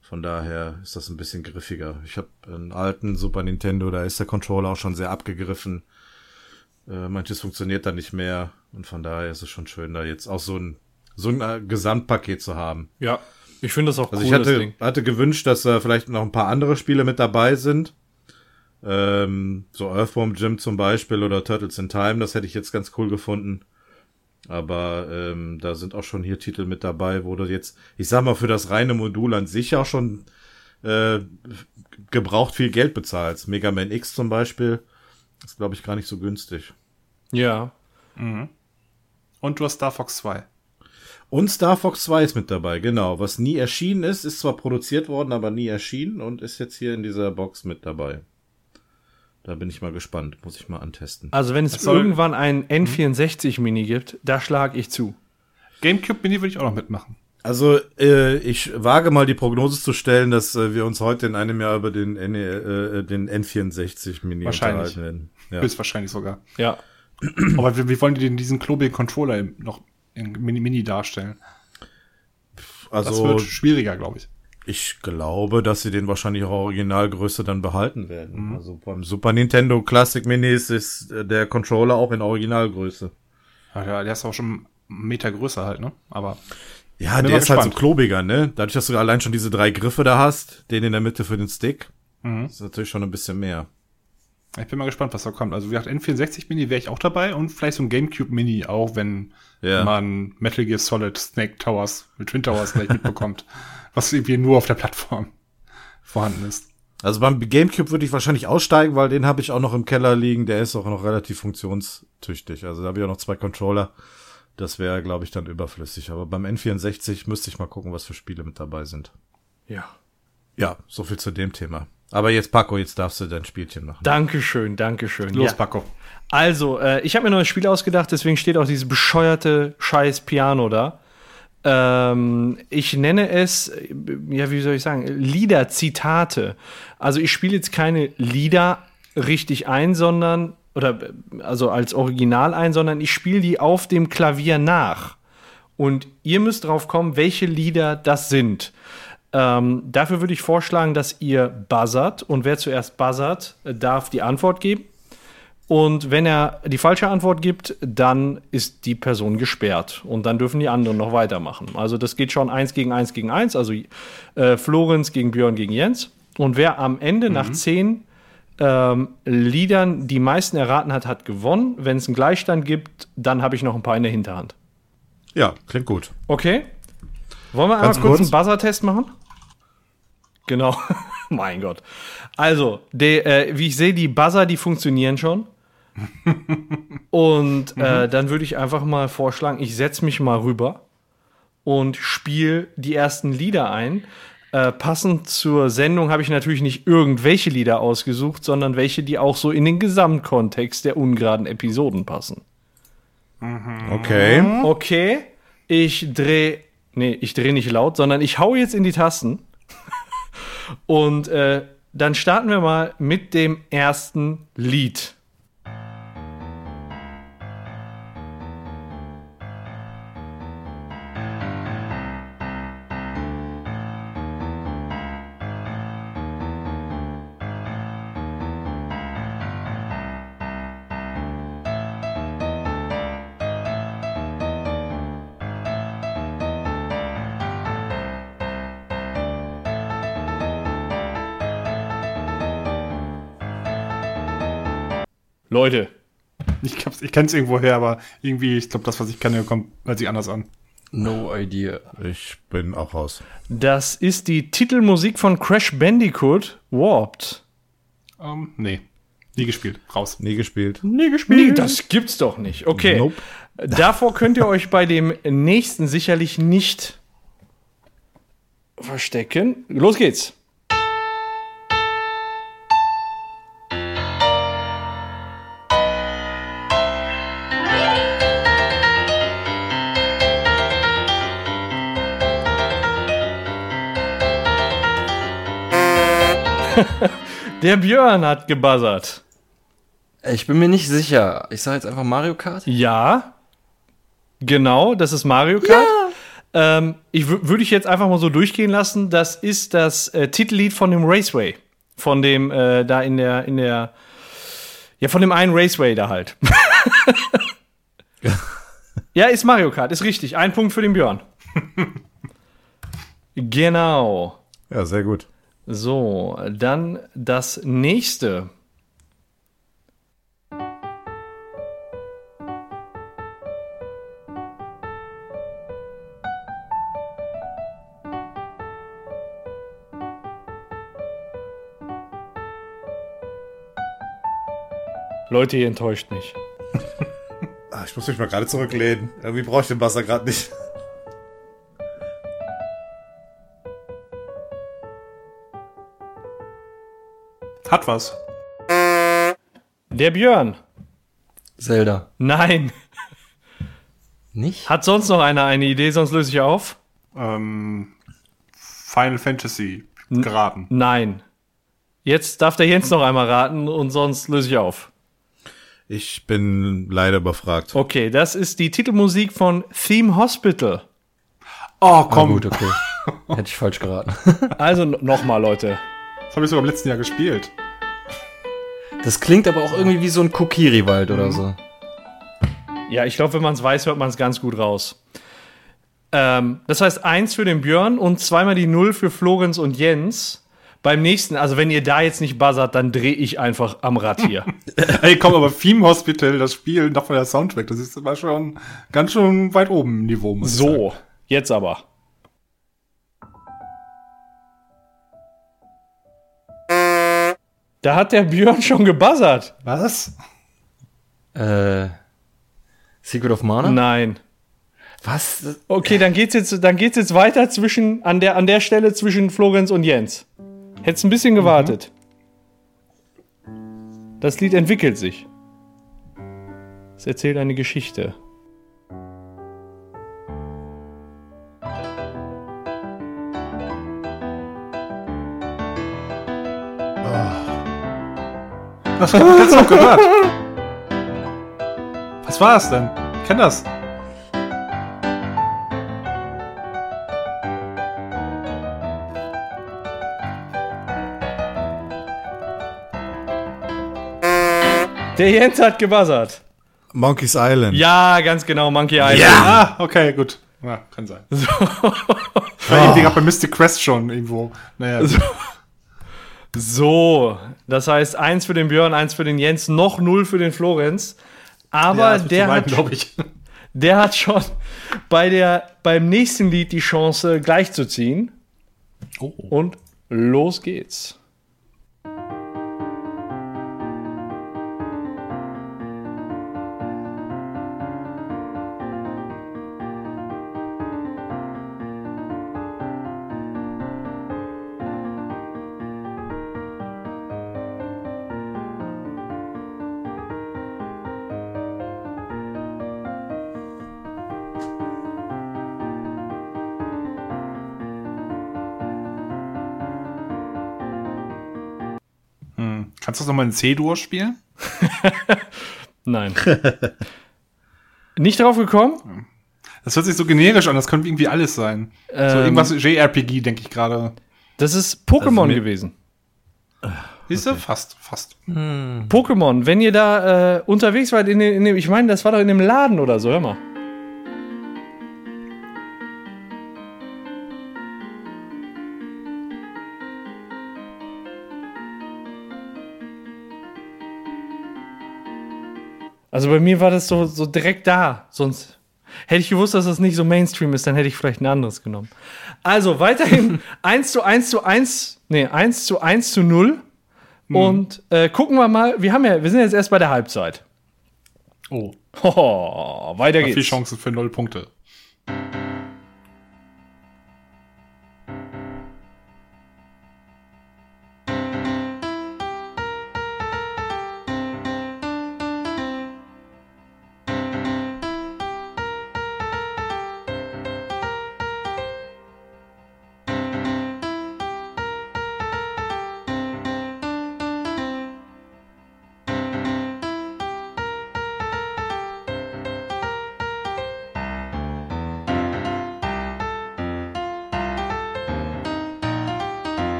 Von daher ist das ein bisschen griffiger. Ich habe einen alten Super Nintendo, da ist der Controller auch schon sehr abgegriffen. Äh, manches funktioniert dann nicht mehr und von daher ist es schon schön, da jetzt auch so ein, so ein äh, Gesamtpaket zu haben. Ja. Ich finde das auch Also cool, ich das hatte, Ding. hatte gewünscht, dass da vielleicht noch ein paar andere Spiele mit dabei sind. Ähm, so Earthworm Jim zum Beispiel oder Turtles in Time, das hätte ich jetzt ganz cool gefunden. Aber ähm, da sind auch schon hier Titel mit dabei, wo du jetzt, ich sag mal, für das reine Modul an sich auch schon äh, gebraucht viel Geld bezahlst. Mega Man X zum Beispiel ist, glaube ich, gar nicht so günstig. Ja. Und du hast Star Fox 2. Und Star Fox 2 ist mit dabei, genau. Was nie erschienen ist, ist zwar produziert worden, aber nie erschienen und ist jetzt hier in dieser Box mit dabei. Da bin ich mal gespannt. Muss ich mal antesten. Also wenn es soll- irgendwann ein N64-Mini gibt, da schlage ich zu. GameCube Mini würde ich auch noch mitmachen. Also, äh, ich wage mal die Prognose zu stellen, dass äh, wir uns heute in einem Jahr über den, N äh, den N64 Mini Wahrscheinlich. unterhalten werden. Ja. Höchstwahrscheinlich sogar. Ja. Aber wie, wie wollen die denn diesen klobigen Controller noch in Mini, Mini darstellen? Das Also, wird schwieriger, glaube ich. ich glaube, dass sie den wahrscheinlich auch Originalgröße dann behalten werden. Mhm. Also beim Super Nintendo Classic Minis ist äh, der Controller auch in Originalgröße. Ja, ja, der ist auch schon einen Meter größer halt, ne? Aber Ja, der ist halt so gespannt. klobiger, ne? Dadurch, dass du allein schon diese drei Griffe da hast, den in der Mitte für den Stick, Mhm. ist natürlich schon ein bisschen mehr. Ich bin mal gespannt, was da kommt. Also wie gesagt, N64 Mini wäre ich auch dabei und vielleicht so ein GameCube Mini auch, wenn Ja. man Metal Gear Solid Snake Towers mit Twin Towers gleich mitbekommt. Was irgendwie nur auf der Plattform vorhanden ist. Also beim Gamecube würde ich wahrscheinlich aussteigen, weil den habe ich auch noch im Keller liegen. Der ist auch noch relativ funktionstüchtig. Also da habe ich auch noch zwei Controller. Das wäre, glaube ich, dann überflüssig. Aber beim N64 müsste ich mal gucken, was für Spiele mit dabei sind. Ja. Ja, so viel zu dem Thema. Aber jetzt, Paco, jetzt darfst du dein Spielchen machen. Dankeschön, Dankeschön. Los, ja. Paco. Also, äh, ich habe mir ein neues Spiel ausgedacht, deswegen steht auch dieses bescheuerte scheiß Piano da. Ähm, ich nenne es, äh, ja, wie soll ich sagen, Lieder-Zitate. Also ich spiele jetzt keine Lieder richtig ein, sondern, oder äh, also als Original ein, sondern ich spiele die auf dem Klavier nach. Und ihr müsst drauf kommen, welche Lieder das sind. Ähm, dafür würde ich vorschlagen, dass ihr buzzert und wer zuerst buzzert, äh, darf die Antwort geben. Und wenn er die falsche Antwort gibt, dann ist die Person gesperrt. Und dann dürfen die anderen noch weitermachen. Also das geht schon eins gegen eins gegen eins. Also äh, Florenz gegen Björn gegen Jens. Und wer am Ende nach zehn ähm, Liedern die meisten erraten hat, hat gewonnen. Wenn es einen Gleichstand gibt, dann habe ich noch ein paar in der Hinterhand. Ja, klingt gut. Okay. Wollen wir einmal Ganz kurz kurz. einen Buzzer-Test machen? Genau. mein Gott. Also, de, äh, wie ich sehe, die Buzzer, die funktionieren schon. und äh, dann würde ich einfach mal vorschlagen, ich setze mich mal rüber und spiele die ersten Lieder ein. Äh, passend zur Sendung habe ich natürlich nicht irgendwelche Lieder ausgesucht, sondern welche, die auch so in den Gesamtkontext der ungeraden Episoden passen. Okay. Okay, ich drehe, nee, ich drehe nicht laut, sondern ich hau jetzt in die Tasten. Und äh, dann starten wir mal mit dem ersten Lied. Leute, Ich, ich kenne es irgendwo her, aber irgendwie, ich glaube, das, was ich kenne, kommt, hört sich anders an. No idea. Ich bin auch raus. das ist die Titelmusik von Crash Bandicoot Warped. Ähm, nee. Nie gespielt. Raus. Nie gespielt. Nie gespielt. Nee, das gibt's doch nicht. Okay. Nope. Davor könnt ihr euch bei dem nächsten sicherlich nicht verstecken. Los geht's. Der Björn hat gebuzzert. Ich bin mir nicht sicher. Ich sage jetzt einfach Mario Kart. Ja, genau, das ist Mario Kart. Ähm, ich wü- würde ich jetzt einfach mal so durchgehen lassen. Das ist das äh, Titellied von dem Raceway. Von dem, äh, da in der, in der, ja, von dem einen Raceway da halt. ja, ist Mario Kart, ist richtig. Ein Punkt für den Björn. genau. Ja, sehr gut. So, dann das nächste. Leute, ihr enttäuscht mich. Ah, ich muss mich mal gerade zurücklehnen. Irgendwie brauche ich den Wasser gerade nicht. Hat was. Der Björn. Zelda. Nein. Nicht? Hat sonst noch einer eine Idee, sonst löse ich auf? Ähm, Final Fantasy geraten. Nein. Jetzt darf der Jens noch einmal raten und sonst löse ich auf. Ich bin leider überfragt. Okay, das ist die Titelmusik von Theme Hospital. Oh, Ah, komm. gut, okay. Hätte ich falsch geraten. Also nochmal, Leute. Das habe ich sogar im letzten Jahr gespielt. Das klingt aber auch irgendwie wie so ein Kokiri-Wald oder so. Ja, ich glaube, wenn man es weiß, hört man es ganz gut raus. Ähm, das heißt, eins für den Björn und zweimal die Null für Florenz und Jens. Beim nächsten, also wenn ihr da jetzt nicht buzzert, dann drehe ich einfach am Rad hier. Ey, komm, aber Theme Hospital, das Spiel, noch von der Soundtrack, das ist war schon ganz schön weit oben im Niveau. Muss ich sagen. so, jetzt aber. Da hat der Björn schon gebuzzert. Was? Äh, Secret of Mana? Nein. Was? Okay, dann geht's jetzt, dann geht's jetzt weiter zwischen, an der, an der Stelle zwischen Florenz und Jens. Hättest ein bisschen gewartet. Das Lied entwickelt sich. Es erzählt eine Geschichte. Was hab ich jetzt noch gehört? Was war das denn? Ich kenn das. Der Jens hat gebuzzert. Monkey's Island. Ja, ganz genau, Monkey Island. Ah, okay, gut. Ja, kann sein. So. War irgendwie gerade bei Mystic Quest schon irgendwo. Naja, So, das heißt eins für den Björn, eins für den Jens, noch null für den Florenz. Aber ja, der, hat, der hat schon bei der, beim nächsten Lied die Chance, gleich zu ziehen. Oh. Und los geht's. Das nochmal in C-Dur spielen? Nein. Nicht drauf gekommen? Das hört sich so generisch an, das könnte irgendwie alles sein. so Ähm. irgendwas JRPG, denke ich gerade. Das ist Pokémon mir- gewesen. Siehst du? Fast, fast. Pokémon, wenn ihr da äh, unterwegs wart, in dem, in dem, ich meine, das war doch in dem Laden oder so, hör mal. Also bei mir war das so, so direkt da. Sonst hätte ich gewusst, dass das nicht so Mainstream ist, dann hätte ich vielleicht ein anderes genommen. Also weiterhin 1 zu 1 zu 1, nee, 1 zu 1 zu 0. Und äh, gucken wir mal, wir haben ja, wir sind jetzt erst bei der Halbzeit. Oh, Hoho, weiter viel geht's. Chancen für null Punkte.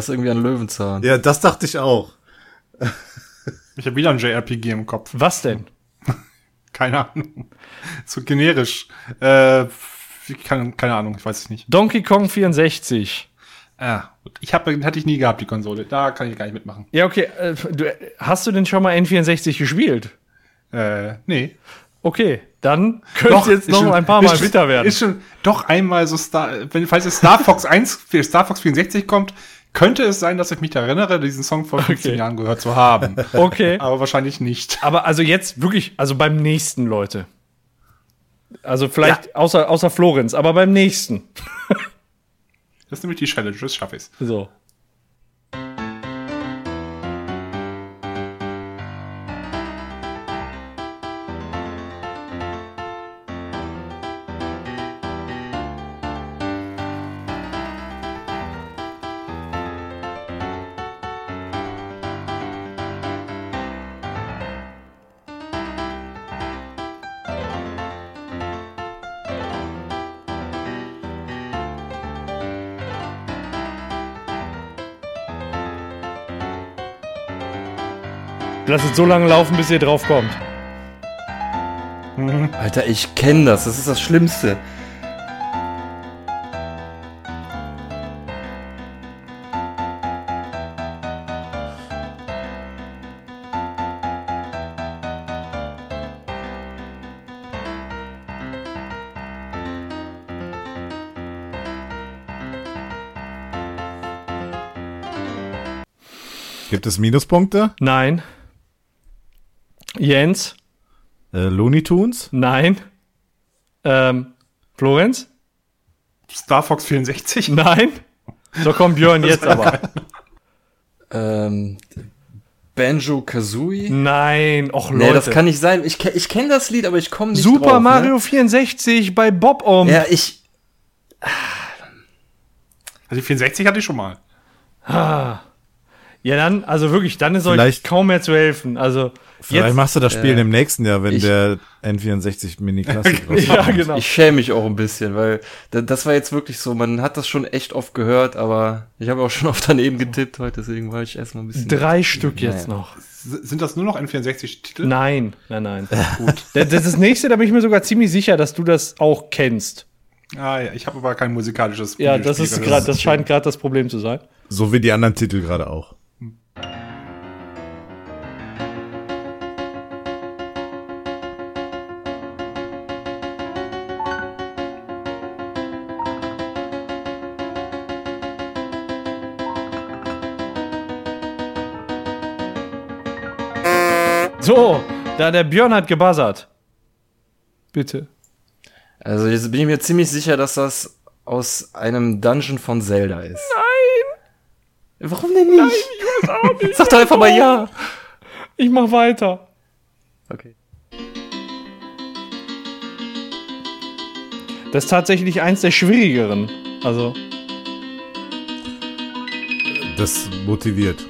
Er ist irgendwie ein Löwenzahn. Ja, das dachte ich auch. Ich habe wieder ein JRPG im Kopf. Was denn? Keine Ahnung. So generisch. Äh, kann, keine Ahnung, ich weiß es nicht. Donkey Kong 64. Ah, gut. ich habe, hatte ich nie gehabt, die Konsole. Da kann ich gar nicht mitmachen. Ja, okay. Äh, du, hast du denn schon mal N64 gespielt? Äh, nee. Okay, dann könnte es jetzt noch schon- ein paar Mal bitter werden. Ist schon doch einmal so Star, wenn, falls es Star Fox 1, für Star Fox 64 kommt, könnte es sein, dass ich mich erinnere, diesen Song vor 15 Okay. Jahren gehört zu haben. Okay. Aber wahrscheinlich nicht. Aber also jetzt wirklich, also beim nächsten, Leute. Also vielleicht außer, außer Florenz, aber beim nächsten. Das ist nämlich die Challenge, das schaffe ich. So. Lass es so lange laufen, bis ihr drauf kommt. Alter, ich kenne das. Das ist das Schlimmste. Gibt es Minuspunkte? Nein. Jens? Äh, Looney Tunes? Nein. Ähm, Florenz? Star Fox 64? Nein. So komm Björn jetzt aber. Ähm, Banjo Kazooie? Nein, och Nee, Leute. das kann nicht sein. Ich, ich kenne das Lied, aber ich komme nicht Super drauf, Mario 64 bei Bob um. Ne? Ja, ich. Also die 64 hatte ich schon mal. Ja, dann, also wirklich, dann ist euch Vielleicht- kaum mehr zu helfen. Also, Vielleicht jetzt. machst du das Spiel im nächsten Jahr, wenn ich- der N64 Mini Classic rauskommt. Ja, genau. Ich schäme mich auch ein bisschen, weil da- das war jetzt wirklich so, man hat das schon echt oft gehört, aber ich habe auch schon oft daneben getippt heute, deswegen war ich erstmal ein bisschen. Drei Stück Naja. jetzt noch. S- Sind das nur noch N64-Titel? Nein, nein, nein. Gut. Das, das ist das nächste, da bin ich mir sogar ziemlich sicher, dass du das auch kennst. Ah ja, ich habe aber kein musikalisches Ja, das ist gerade, das scheint gerade das Problem zu sein. So wie die anderen Titel gerade auch. So, da der Björn hat gebuzzert. Bitte. Also jetzt bin ich mir ziemlich sicher, dass das aus einem Dungeon von Zelda ist. Nein! Warum denn nicht? Nein, ich weiß auch nicht. Sag doch einfach mal ja. Ich mach weiter. Okay. Das ist tatsächlich eins der schwierigeren. Also, Das motiviert.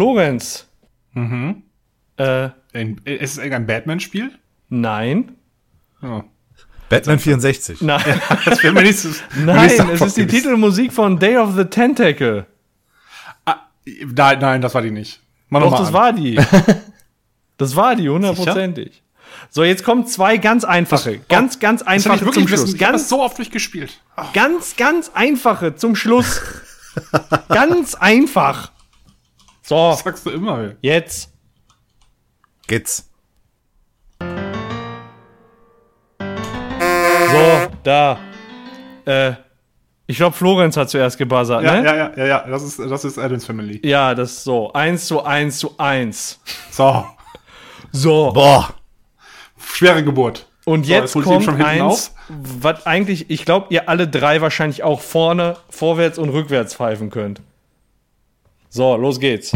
Florenz. Mhm. Äh, Ein, ist es irgendein Batman-Spiel? nein. Ja. Batman 64. Nein, Das wäre mir nicht so, nein, es ist die. Titelmusik von Day of the Tentacle. Ah, nein, nein, das war die nicht. Mach Doch, das an. war die. Das war die, hundertprozentig. So, jetzt kommen zwei ganz einfache, ganz, ganz Das will einfache ich wirklich zum Schluss. wissen. Ganz, das so oft durchgespielt. ganz, ganz einfache zum Schluss. ganz einfach. So, Das sagst du immer. jetzt. Geht's. So, da. Äh, ich glaube, Florenz hat zuerst gebuzzert, Ja, ne? ja, ja, ja, ja. Das ist, das ist Adams Family. Ja, das ist so. Eins zu eins zu eins. So. So. Boah. Schwere Geburt. Und So, jetzt kommt eins, was eigentlich, ich glaube, ihr alle drei wahrscheinlich auch vorne, vorwärts und rückwärts pfeifen könnt. So, los geht's.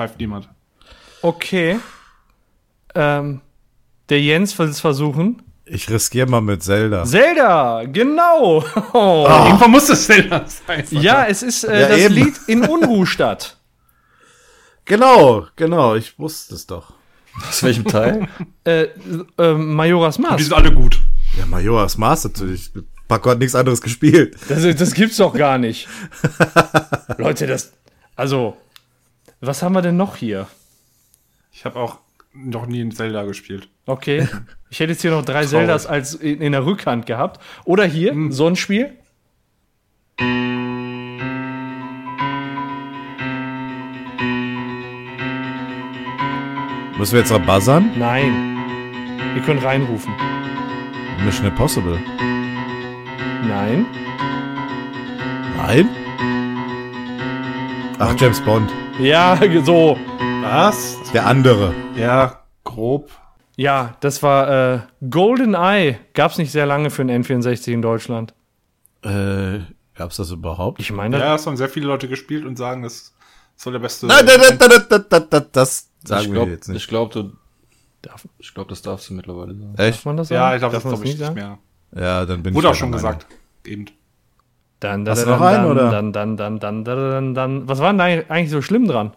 Pfeift niemand. Okay. Ähm, der Jens will es versuchen. Ich riskiere mal mit Zelda. Zelda, genau. Irgendwann muss das Zelda sein. Ja, es ist äh, Ja, das eben. Lied in Unruhestadt. Genau, genau, ich wusste es doch. Aus welchem Teil? äh, äh, Majoras Die Mask. sind alle gut. Ja, Majora's Mask natürlich. Paco hat nichts anderes gespielt. Das, das gibt's doch gar nicht. Leute, das. Also, was haben wir denn noch hier? Ich habe auch noch nie in Zelda gespielt. Okay. Ich hätte jetzt hier noch drei Zeldas als in, in der Rückhand gehabt. Oder hier, so ein Spiel. Müssen wir jetzt noch buzzern? Nein. Ihr könnt reinrufen. Mission Impossible. Nein. Nein? Ach, James Bond. Ja, so. Was? Der andere. Ja, grob. Ja, das war äh, Golden Eye. Gab's nicht sehr lange für den N64 in Deutschland. Äh, gab's das überhaupt? Ich meine, Ja, es haben sehr viele Leute gespielt und sagen, es soll der beste. Nein, nein, nein, nein, nein, nein, nein, das ich sagen wir glaube, jetzt nicht. ich glaube, du, darf, ich glaube, das darfst du mittlerweile sagen. darf Echt? man das Ja, sagen? ich glaube, Darf das glaube ich nicht mehr. Ja, dann bin Wurde ich auch schon gesagt. Eben. Dann, dann, Hast du dann, noch einen, dann, oder? Dann, dann, dann, dann, dann, dann, dann. Was war denn da eigentlich so schlimm dran?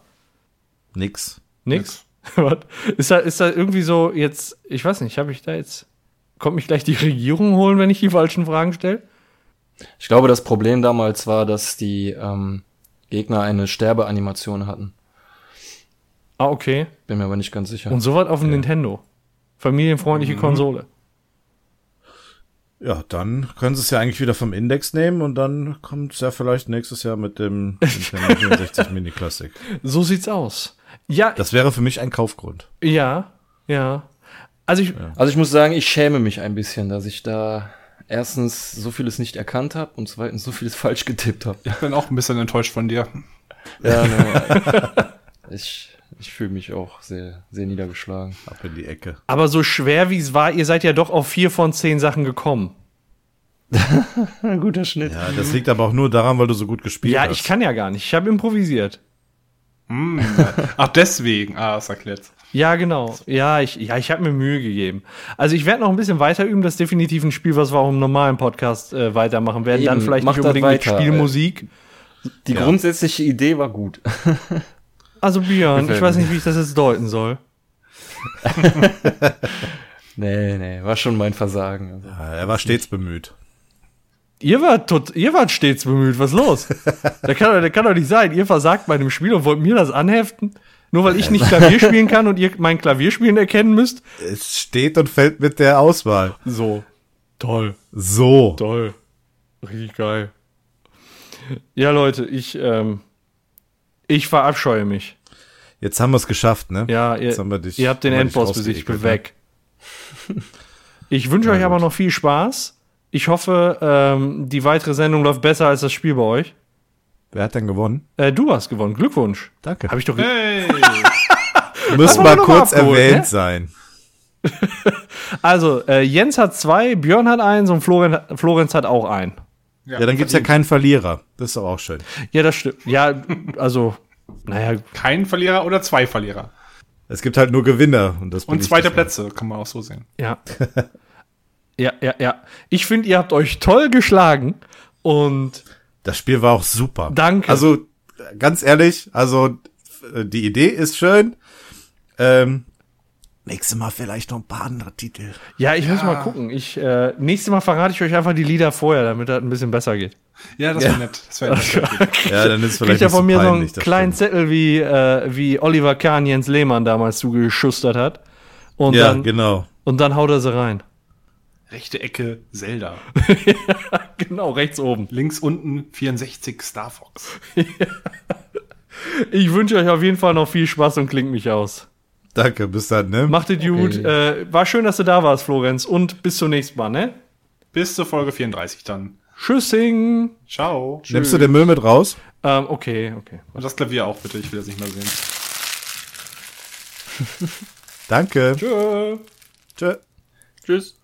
Nix. Nix. Was? ist da, ist da irgendwie so jetzt, ich weiß nicht, habe ich da jetzt, kommt mich gleich die Regierung holen, wenn ich die falschen Fragen stelle? Ich glaube, das Problem damals war, dass die ähm, Gegner eine Sterbeanimation hatten. Ah, okay. Bin mir aber nicht ganz sicher. Und sowas auf dem Nintendo. Familienfreundliche Konsole. Ja, dann können sie es ja eigentlich wieder vom Index nehmen und dann kommt es ja vielleicht nächstes Jahr mit dem Nintendo 64 Mini Classic. So sieht's aus. Ja, Das wäre für mich ein Kaufgrund. ja, ja. Also ich, Also ich muss sagen, ich schäme mich ein bisschen, dass ich da erstens so vieles nicht erkannt habe und zweitens so vieles falsch getippt habe. Ich bin auch ein bisschen enttäuscht von dir. Ja, ne, ich ich fühle mich auch sehr, sehr niedergeschlagen. Ab in die Ecke. aber so schwer wie es war, ihr seid ja doch auf vier von zehn Sachen gekommen. Ein guter Schnitt. Ja, das liegt aber auch nur daran, weil du so gut gespielt Ja, hast. ich kann ja gar nicht. Ich habe improvisiert. Ach, deswegen. Ah, das erklärt's. Ja, genau. Ja, ich, ja, ich habe mir Mühe gegeben. Also ich werde noch ein bisschen weiter üben. Das ist definitiv ein Spiel, was wir auch im normalen Podcast äh, weitermachen werden. Dann Eben, vielleicht macht nicht unbedingt mit weiter, Spielmusik. Die grundsätzliche Idee war gut. Also Björn, ich weiß nicht, wie ich das jetzt deuten soll. Nee, nee, war schon mein Versagen. Also. Ja, er war stets bemüht. Ihr wart, tot, ihr wart stets bemüht. Was ist los? da kann, doch- das kann doch nicht sein. Ihr versagt bei dem Spiel und wollt mir das anheften? Nur weil ich nicht Klavier spielen kann und ihr mein Klavierspielen erkennen müsst? Es steht und fällt mit der Auswahl. So. Toll. So. Toll. Richtig geil. Ja, Leute, ich, ähm, ich verabscheue mich. Jetzt haben wir es geschafft, ne? Ja, ihr, Jetzt haben wir dich- ihr habt den Endboss besiegt, ich bin rausgeekelt, ne? weg. Ich wünsche euch aber noch viel Spaß. Ich hoffe, ähm, die weitere Sendung läuft besser als das Spiel bei euch. Wer hat denn gewonnen? Äh, du hast gewonnen. Glückwunsch. Danke. Habe ich doch. Hey! Muss mal kurz abgeholt, erwähnt ne? sein. Also, äh, Jens hat zwei, Björn hat eins und Florenz, Florenz hat auch einen. Ja, dann gibt's ja keinen Verlierer. Das ist auch schön. Ja, das stimmt. Ja, also, naja, Kein Verlierer oder zwei Verlierer. Es gibt halt nur Gewinner. Und, das Und zweite. Plätze, kann man auch so sehen. ja. ja, ja, ja. Ich finde, ihr habt euch toll geschlagen und Das Spiel war auch super. Danke. Also, ganz ehrlich, also, die Idee ist schön. Ähm, nächstes Mal vielleicht noch ein paar andere Titel. ja, ich muss mal gucken. Ich, äh, nächstes Mal verrate ich euch einfach die Lieder vorher, damit das ein bisschen besser geht. Ja, das wäre nett. Das wäre nett. Ja, dann ist Kriegt vielleicht ja nicht von so mir so einen kleinen. Zettel, wie, äh, wie Oliver Kahn Jens Lehmann damals zugeschustert hat. Und, Ja, dann, genau. und dann haut er sie rein. Rechte Ecke Zelda. Genau, rechts oben. Links unten 64 Star Fox. Ich wünsche euch auf jeden Fall noch viel Spaß und klingt mich aus. Danke, bis dann, ne? Macht es gut. Äh, war schön, dass du da warst, Florenz. Und bis zum nächsten Mal, ne? Bis zur Folge 34 dann. Tschüssing. Ciao. Nimmst du den Müll mit raus? Ähm, okay, okay. Und das Klavier auch bitte, ich will das nicht mehr sehen. Danke. Tschö. Tschö. Tschüss.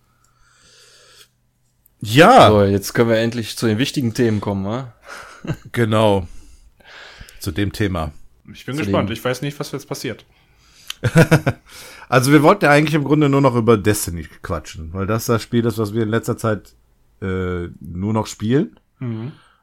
Ja, So, jetzt können wir endlich zu den wichtigen Themen kommen, wa? genau. Zu dem Thema. Ich bin Zu gespannt. dem- Ich weiß nicht, was jetzt passiert. Also wir wollten ja eigentlich im Grunde nur noch über Destiny quatschen, weil das das Spiel ist, was wir in letzter Zeit äh, nur noch spielen.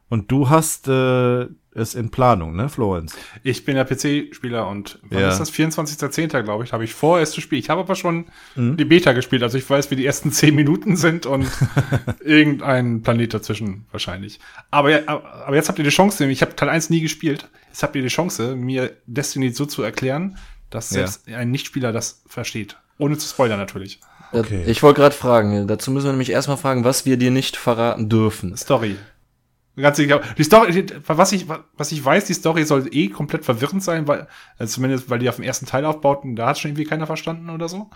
Und du hast äh, es in Planung, ne, Florenz? Ich bin ja PC-Spieler und wann Ja. ist das? 24.10. glaube ich, habe ich vor, es zu spielen. Ich habe aber schon die Beta gespielt, also ich weiß, wie die ersten 10 Minuten sind und irgendein Planet dazwischen wahrscheinlich. Aber, ja, aber jetzt habt ihr die Chance, ich habe Teil 1 nie gespielt, jetzt habt ihr die Chance, mir Destiny so zu erklären, dass Ja. selbst ein Nichtspieler das versteht. Ohne zu spoilern natürlich. Okay. Ich wollte gerade fragen, dazu müssen wir nämlich erstmal fragen, was wir dir nicht verraten dürfen. Story. Ganz sicher. Die Story, was ich, was ich weiß, die Story soll eh komplett verwirrend sein, weil, also zumindest, weil die auf dem ersten Teil aufbauten, da hat schon irgendwie keiner verstanden oder so.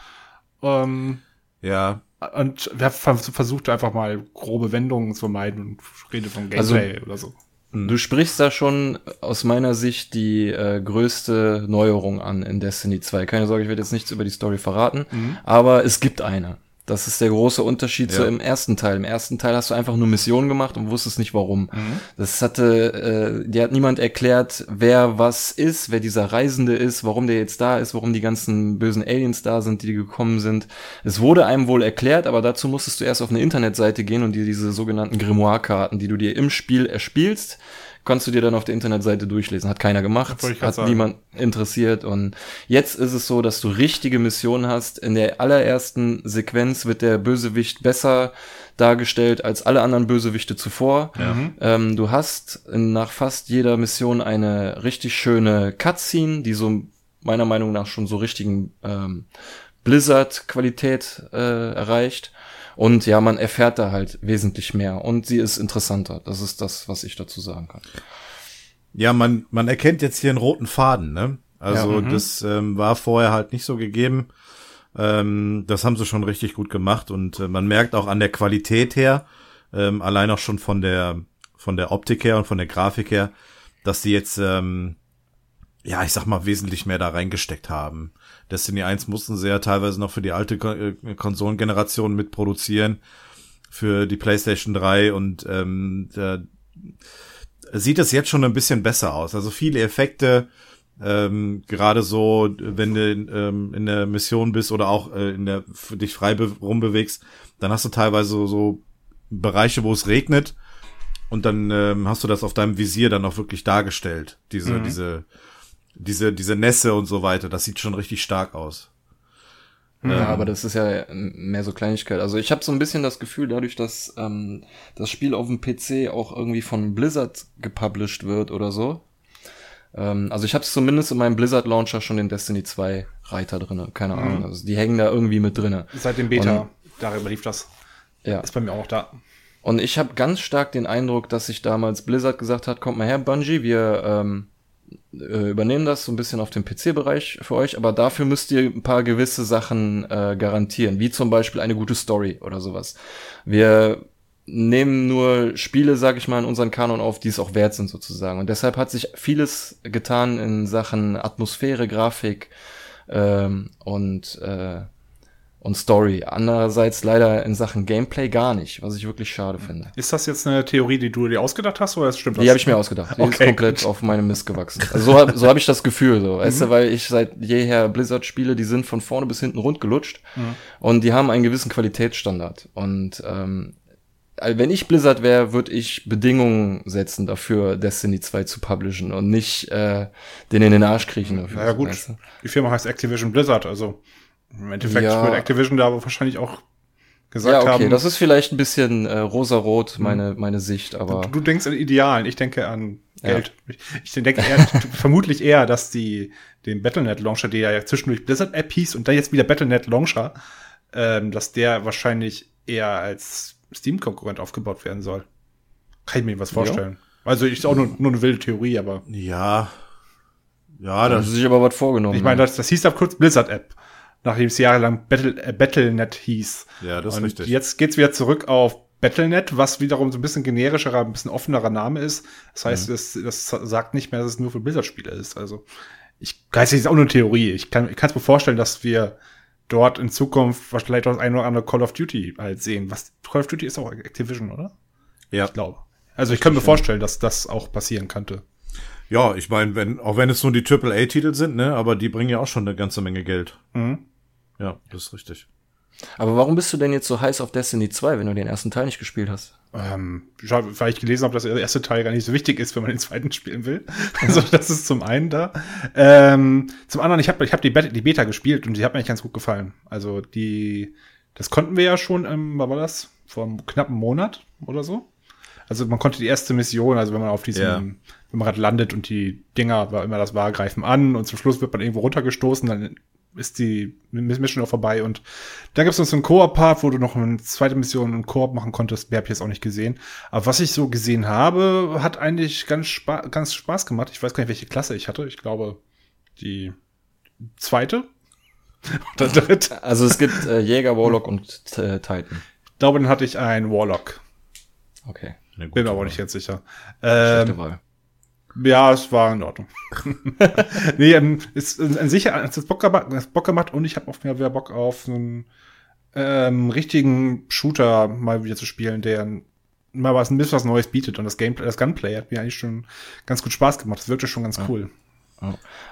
Ähm, Ja. und wer ver- versucht einfach mal grobe Wendungen zu vermeiden und redet von Also- Gameplay oder so. Du sprichst da schon aus meiner Sicht die äh, größte Neuerung an in Destiny 2. Keine Sorge, ich werde jetzt nichts über die Story verraten, aber es gibt eine. Das ist der große Unterschied zu Ja. im ersten Teil. Im ersten Teil hast du einfach nur Missionen gemacht und wusstest nicht warum. Das hatte, äh, dir hat niemand erklärt, wer was ist, wer dieser Reisende ist, warum der jetzt da ist, warum die ganzen bösen Aliens da sind, die gekommen sind. Es wurde einem wohl erklärt, aber dazu musstest du erst auf eine Internetseite gehen und dir diese sogenannten Grimoire-Karten, die du dir im Spiel erspielst, kannst du dir dann auf der Internetseite durchlesen. Hat keiner gemacht, hat sagen. niemand interessiert. Und jetzt ist es so, dass du richtige Missionen hast. In der allerersten Sequenz wird der Bösewicht besser dargestellt als alle anderen Bösewichte zuvor. Ähm, du hast nach fast jeder Mission eine richtig schöne Cutscene, die so meiner Meinung nach schon so richtigen ähm, Blizzard-Qualität äh, erreicht. Und ja, man erfährt da halt wesentlich mehr. Und sie ist interessanter. Das ist das, was ich dazu sagen kann. Ja, man, man erkennt jetzt hier einen roten Faden, ne? Also das ähm, war vorher halt nicht so gegeben. Ähm, das haben sie schon richtig gut gemacht und äh, man merkt auch an der Qualität her, ähm, allein auch schon von der von der Optik her und von der Grafik her, dass die jetzt ähm, ja, ich sag mal, wesentlich mehr da reingesteckt haben. Destiny 1 mussten sie ja teilweise noch für die alte äh, Konsolengeneration mitproduzieren, für die PlayStation 3 und ähm, da sieht es jetzt schon ein bisschen besser aus. Also viele Effekte, ähm, gerade so, wenn du ähm, in der Mission bist oder auch äh, in der dich frei be rumbewegst, dann hast du teilweise so, so Bereiche, wo es regnet und dann ähm, hast du das auf deinem Visier dann auch wirklich dargestellt. Diese, diese, diese, diese Nässe und so weiter. Das sieht schon richtig stark aus. Ja, aber das ist ja mehr so Kleinigkeit. Also ich habe so ein bisschen das Gefühl, dadurch, dass ähm, das Spiel auf dem PC auch irgendwie von Blizzard gepublished wird oder so. Ähm, also ich habe zumindest in meinem Blizzard Launcher schon den Destiny 2 Reiter drinne. Keine Ahnung. Also die hängen da irgendwie mit drinne. Seit dem Beta, darüber lief das. Ja. Ist bei mir auch da. Und ich habe ganz stark den Eindruck, dass sich damals Blizzard gesagt hat, kommt mal her, Bungie, wir ähm, äh, übernehmen das so ein bisschen auf dem PC-Bereich für euch, aber dafür müsst ihr ein paar gewisse Sachen äh, garantieren, wie zum Beispiel eine gute Story oder sowas. Wir nehmen nur Spiele, sag ich mal, in unseren Kanon auf, die es auch wert sind sozusagen. Und deshalb hat sich vieles getan in Sachen Atmosphäre, Grafik ähm, und äh, und Story. Andererseits leider in Sachen Gameplay gar nicht, was ich wirklich schade finde. Ist das jetzt eine Theorie, die du dir ausgedacht hast, oder das stimmt das? Die habe ich mir ausgedacht. Die ist Okay, komplett auf meinem Mist gewachsen. Also so habe so hab ich das Gefühl, so, weißt du, weil ich seit jeher Blizzard spiele, die sind von vorne bis hinten rund gelutscht und die haben einen gewissen Qualitätsstandard. Und ähm, also wenn ich Blizzard wäre, würde ich Bedingungen setzen dafür, Destiny 2 zu publishen und nicht äh, den in den Arsch kriechen dafür. Na ja, gut. weißt du? Die Firma heißt Activision Blizzard, also im Endeffekt Ja. wird Activision da aber wahrscheinlich auch gesagt Ja, okay, haben. das ist vielleicht ein bisschen äh, rosarot, meine, meine Sicht, aber. Du denkst an Idealen, ich denke an Geld. Ich, ich denke eher, vermutlich eher, dass die den Battlenet Launcher, der ja zwischendurch Blizzard App hieß und dann jetzt wieder Battlenet Launcher, ähm, dass der wahrscheinlich eher als Steam-Konkurrent aufgebaut werden soll. Kann ich mir was vorstellen. Also ist auch nur, nur eine wilde Theorie, aber Ja. Ja, da haben sie sich aber was vorgenommen. ich meine, das, das hieß ab kurz Blizzard App, nachdem es jahrelang Battle, äh, Battlenet hieß. ja, das ist und richtig. jetzt geht's wieder zurück auf Battlenet, was wiederum so ein bisschen generischerer, ein bisschen offenerer Name ist. Das heißt, Mhm. das, das sagt nicht mehr, dass es nur für Blizzard-Spiele ist. Also, ich weiß nicht, ist auch nur eine Theorie. Ich kann ich mir vorstellen, dass wir dort in Zukunft vielleicht auch das ein oder andere Call of Duty halt sehen. Was Call of Duty ist auch Activision, oder? ja. Ich glaube. Also ich kann mir vorstellen, dass das auch passieren könnte. Ja, ich meine, wenn, auch wenn es nur die AAA-Titel sind, ne, aber die bringen ja auch schon eine ganze Menge Geld. Mhm. Ja, das ist richtig. Aber warum bist du denn jetzt so heiß auf Destiny 2, wenn du den ersten Teil nicht gespielt hast? Ähm, weil ich gelesen habe, dass der erste Teil gar nicht so wichtig ist, wenn man den zweiten spielen will. Also das ist zum einen da. Ähm, zum anderen, ich habe ich hab die, Beta, die Beta gespielt und die hat mir eigentlich ganz gut gefallen. Also die, das konnten wir ja schon, ähm, was war das? Vor einem knappen Monat oder so. Also man konnte die erste Mission, also wenn man auf diesem, Ja. wenn man gerade landet und die Dinger, war immer das war, greifen an und zum Schluss wird man irgendwo runtergestoßen, dann ist die Mission auch vorbei und dann gibt es noch so einen Koop-Part, wo du noch eine zweite Mission im Koop machen konntest. Mehr habe ich jetzt auch nicht gesehen. Aber was ich so gesehen habe, hat eigentlich ganz, spa ganz Spaß gemacht. Ich weiß gar nicht, welche Klasse ich hatte. Ich glaube, die zweite oder dritte. Also es gibt äh, Jäger, Warlock und äh, Titan. Ich glaube, dann hatte ich einen Warlock. Okay. Bin mir aber nicht jetzt sicher. Schlechte Ähm, Wahl. Ja, es war in Ordnung. nee, ähm, ist an sich hat es Bock gemacht, es Bock gemacht und ich habe auf mir wieder Bock auf einen ähm, richtigen Shooter mal wieder zu spielen, der mal was ein bisschen was Neues bietet und das Gameplay, das Gunplay hat mir eigentlich schon ganz gut Spaß gemacht. Das wirkte schon ganz cool.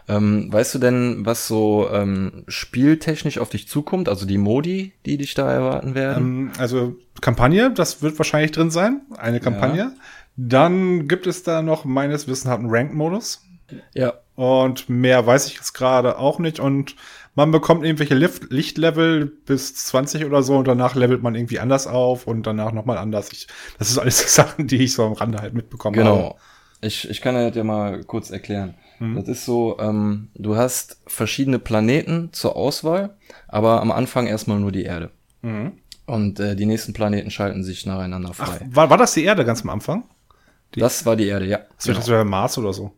Ähm, weißt du denn, was so ähm, spieltechnisch auf dich zukommt? Also die Modi, die dich da erwarten werden? Ähm, also Kampagne, das wird wahrscheinlich drin sein, eine Kampagne. Dann gibt es da noch meines Wissens einen Rank-Modus. ja. Und mehr weiß ich jetzt gerade auch nicht. Und man bekommt irgendwelche Lichtlevel bis 20 oder so und danach levelt man irgendwie anders auf und danach nochmal anders. Ich, das ist alles Sachen, die ich so am Rande halt mitbekommen habe. Genau. Ich, ich kann dir das ja mal kurz erklären. Das ist so, ähm, du hast verschiedene Planeten zur Auswahl, aber am Anfang erstmal nur die Erde. Mhm. Und äh, die nächsten Planeten schalten sich nacheinander Ach, frei. war, war das die Erde ganz am Anfang? Das war die Erde, ja. Das wäre Mars oder so.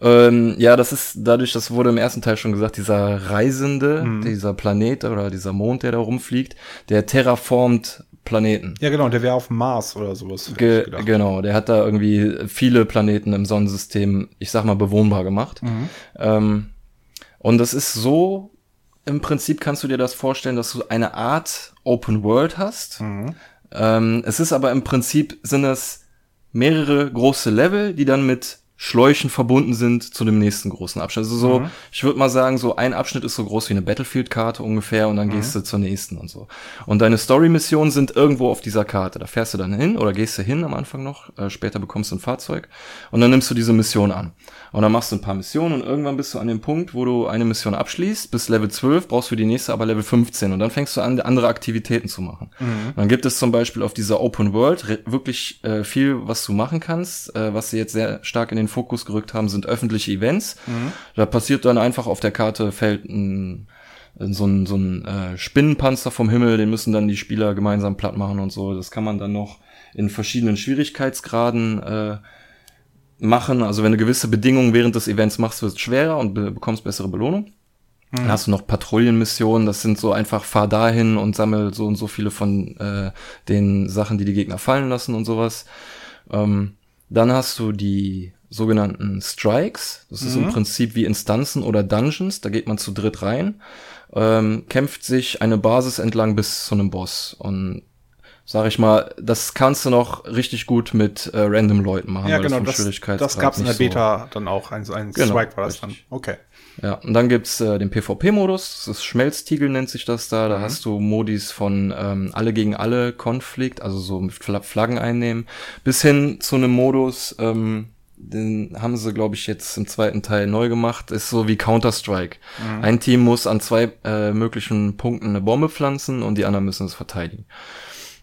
Ähm, ja, das ist dadurch, das wurde im ersten Teil schon gesagt, dieser Reisende, dieser Planet oder dieser Mond, der da rumfliegt, der terraformt Planeten. Ja, genau, der wäre auf Mars oder sowas. Ge genau, der hat da irgendwie viele Planeten im Sonnensystem, ich sag mal, bewohnbar gemacht. Ähm, und das ist so, im Prinzip kannst du dir das vorstellen, dass du eine Art Open World hast. Ähm, es ist aber im Prinzip, sind es mehrere große Level, die dann mit Schläuchen verbunden sind zu dem nächsten großen Abschnitt. Also so, ich würde mal sagen, so ein Abschnitt ist so groß wie eine Battlefield-Karte ungefähr und dann gehst du zur nächsten und so. Und deine Story-Missionen sind irgendwo auf dieser Karte. Da fährst du dann hin oder gehst du hin am Anfang noch, äh, später bekommst du ein Fahrzeug und dann nimmst du diese Mission an. Und dann machst du ein paar Missionen und irgendwann bist du an dem Punkt, wo du eine Mission abschließt, bis Level 12, brauchst du die nächste aber Level 15 und dann fängst du an, andere Aktivitäten zu machen. Dann gibt es zum Beispiel auf dieser Open World wirklich äh, viel, was du machen kannst. Äh, was sie jetzt sehr stark in den Fokus gerückt haben, sind öffentliche Events. Da passiert dann einfach auf der Karte fällt ein so ein, so ein äh, Spinnenpanzer vom Himmel, den müssen dann die Spieler gemeinsam platt machen und so. Das kann man dann noch in verschiedenen Schwierigkeitsgraden äh, machen. Also wenn du gewisse Bedingungen während des Events machst, wird es schwerer und be bekommst bessere Belohnung. Dann hast du noch Patrouillenmissionen, das sind so einfach fahr dahin und sammel so und so viele von äh, den Sachen, die die Gegner fallen lassen und sowas. Ähm, dann hast du die sogenannten Strikes. Das ist im Prinzip wie Instanzen oder Dungeons. Da geht man zu dritt rein, ähm, kämpft sich eine Basis entlang bis zu einem Boss. Und sag ich mal, das kannst du noch richtig gut mit äh, random Leuten machen. Ja, weil genau, das, Schwierigkeitsgrad das gab es in der nicht so- Beta dann auch. Ein, ein Genau, Strike war das dann. richtig. Okay. ja, und dann gibt's äh, den PvP-Modus, das ist Schmelztiegel nennt sich das da. Da hast du Modis von ähm, alle gegen alle Konflikt, also so mit Fla Flaggen einnehmen, bis hin zu einem Modus, ähm, den haben sie, glaube ich, jetzt im zweiten Teil neu gemacht, ist so wie Counter-Strike. Ein Team muss an zwei äh, möglichen Punkten eine Bombe pflanzen und die anderen müssen es verteidigen.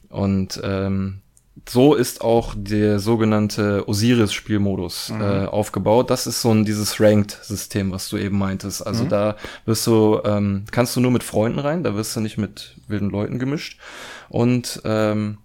Und ähm, so ist auch der sogenannte Osiris-Spielmodus äh, aufgebaut. Das ist so ein dieses Ranked-System, was du eben meintest. Also da wirst du, ähm, kannst du nur mit Freunden rein, da wirst du nicht mit wilden Leuten gemischt. Und ähm,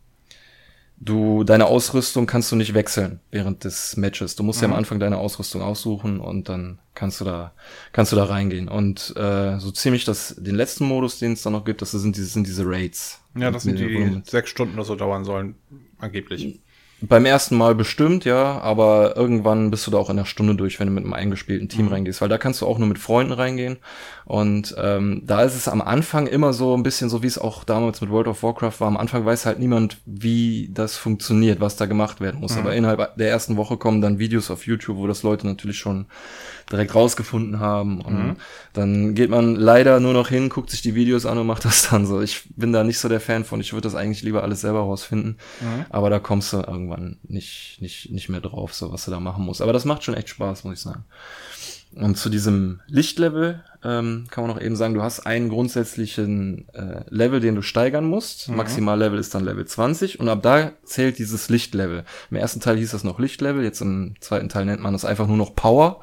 du, deine Ausrüstung kannst du nicht wechseln während des Matches. Du musst ja am Anfang deine Ausrüstung aussuchen und dann kannst du da, kannst du da reingehen. Und äh, so ziemlich das, den letzten Modus, den es da noch gibt, das sind diese, sind diese Raids. Ja, das sind die, die sechs Stunden oder so dauern sollen, angeblich. Beim ersten Mal bestimmt, ja, aber irgendwann bist du da auch in einer Stunde durch, wenn du mit einem eingespielten Team reingehst, weil da kannst du auch nur mit Freunden reingehen. Und ähm, da ist es am Anfang immer so ein bisschen so, wie es auch damals mit World of Warcraft war. Am Anfang weiß halt niemand, wie das funktioniert, was da gemacht werden muss. Aber innerhalb der ersten Woche kommen dann Videos auf YouTube, wo das Leute natürlich schon direkt rausgefunden haben. Und dann geht man leider nur noch hin, guckt sich die Videos an und macht das dann so. Ich bin da nicht so der Fan von. Ich würde das eigentlich lieber alles selber rausfinden. Aber da kommst du irgendwann nicht, nicht, nicht mehr drauf, so was du da machen musst. Aber das macht schon echt Spaß, muss ich sagen. Und zu diesem Lichtlevel ähm, kann man noch eben sagen, du hast einen grundsätzlichen äh, Level, den du steigern musst. Maximallevel ist dann Level 20 und ab da zählt dieses Lichtlevel. Im ersten Teil hieß das noch Lichtlevel, jetzt im zweiten Teil nennt man das einfach nur noch Power.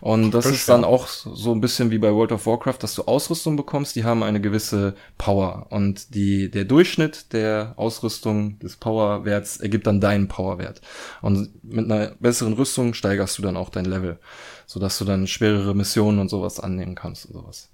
Und das ist dann auch so ein bisschen wie bei World of Warcraft, dass du Ausrüstung bekommst, die haben eine gewisse Power. Und die, der Durchschnitt der Ausrüstung des Powerwerts ergibt dann deinen Powerwert. Und mit einer besseren Rüstung steigerst du dann auch dein Level sodass du dann schwerere Missionen und sowas annehmen kannst und sowas.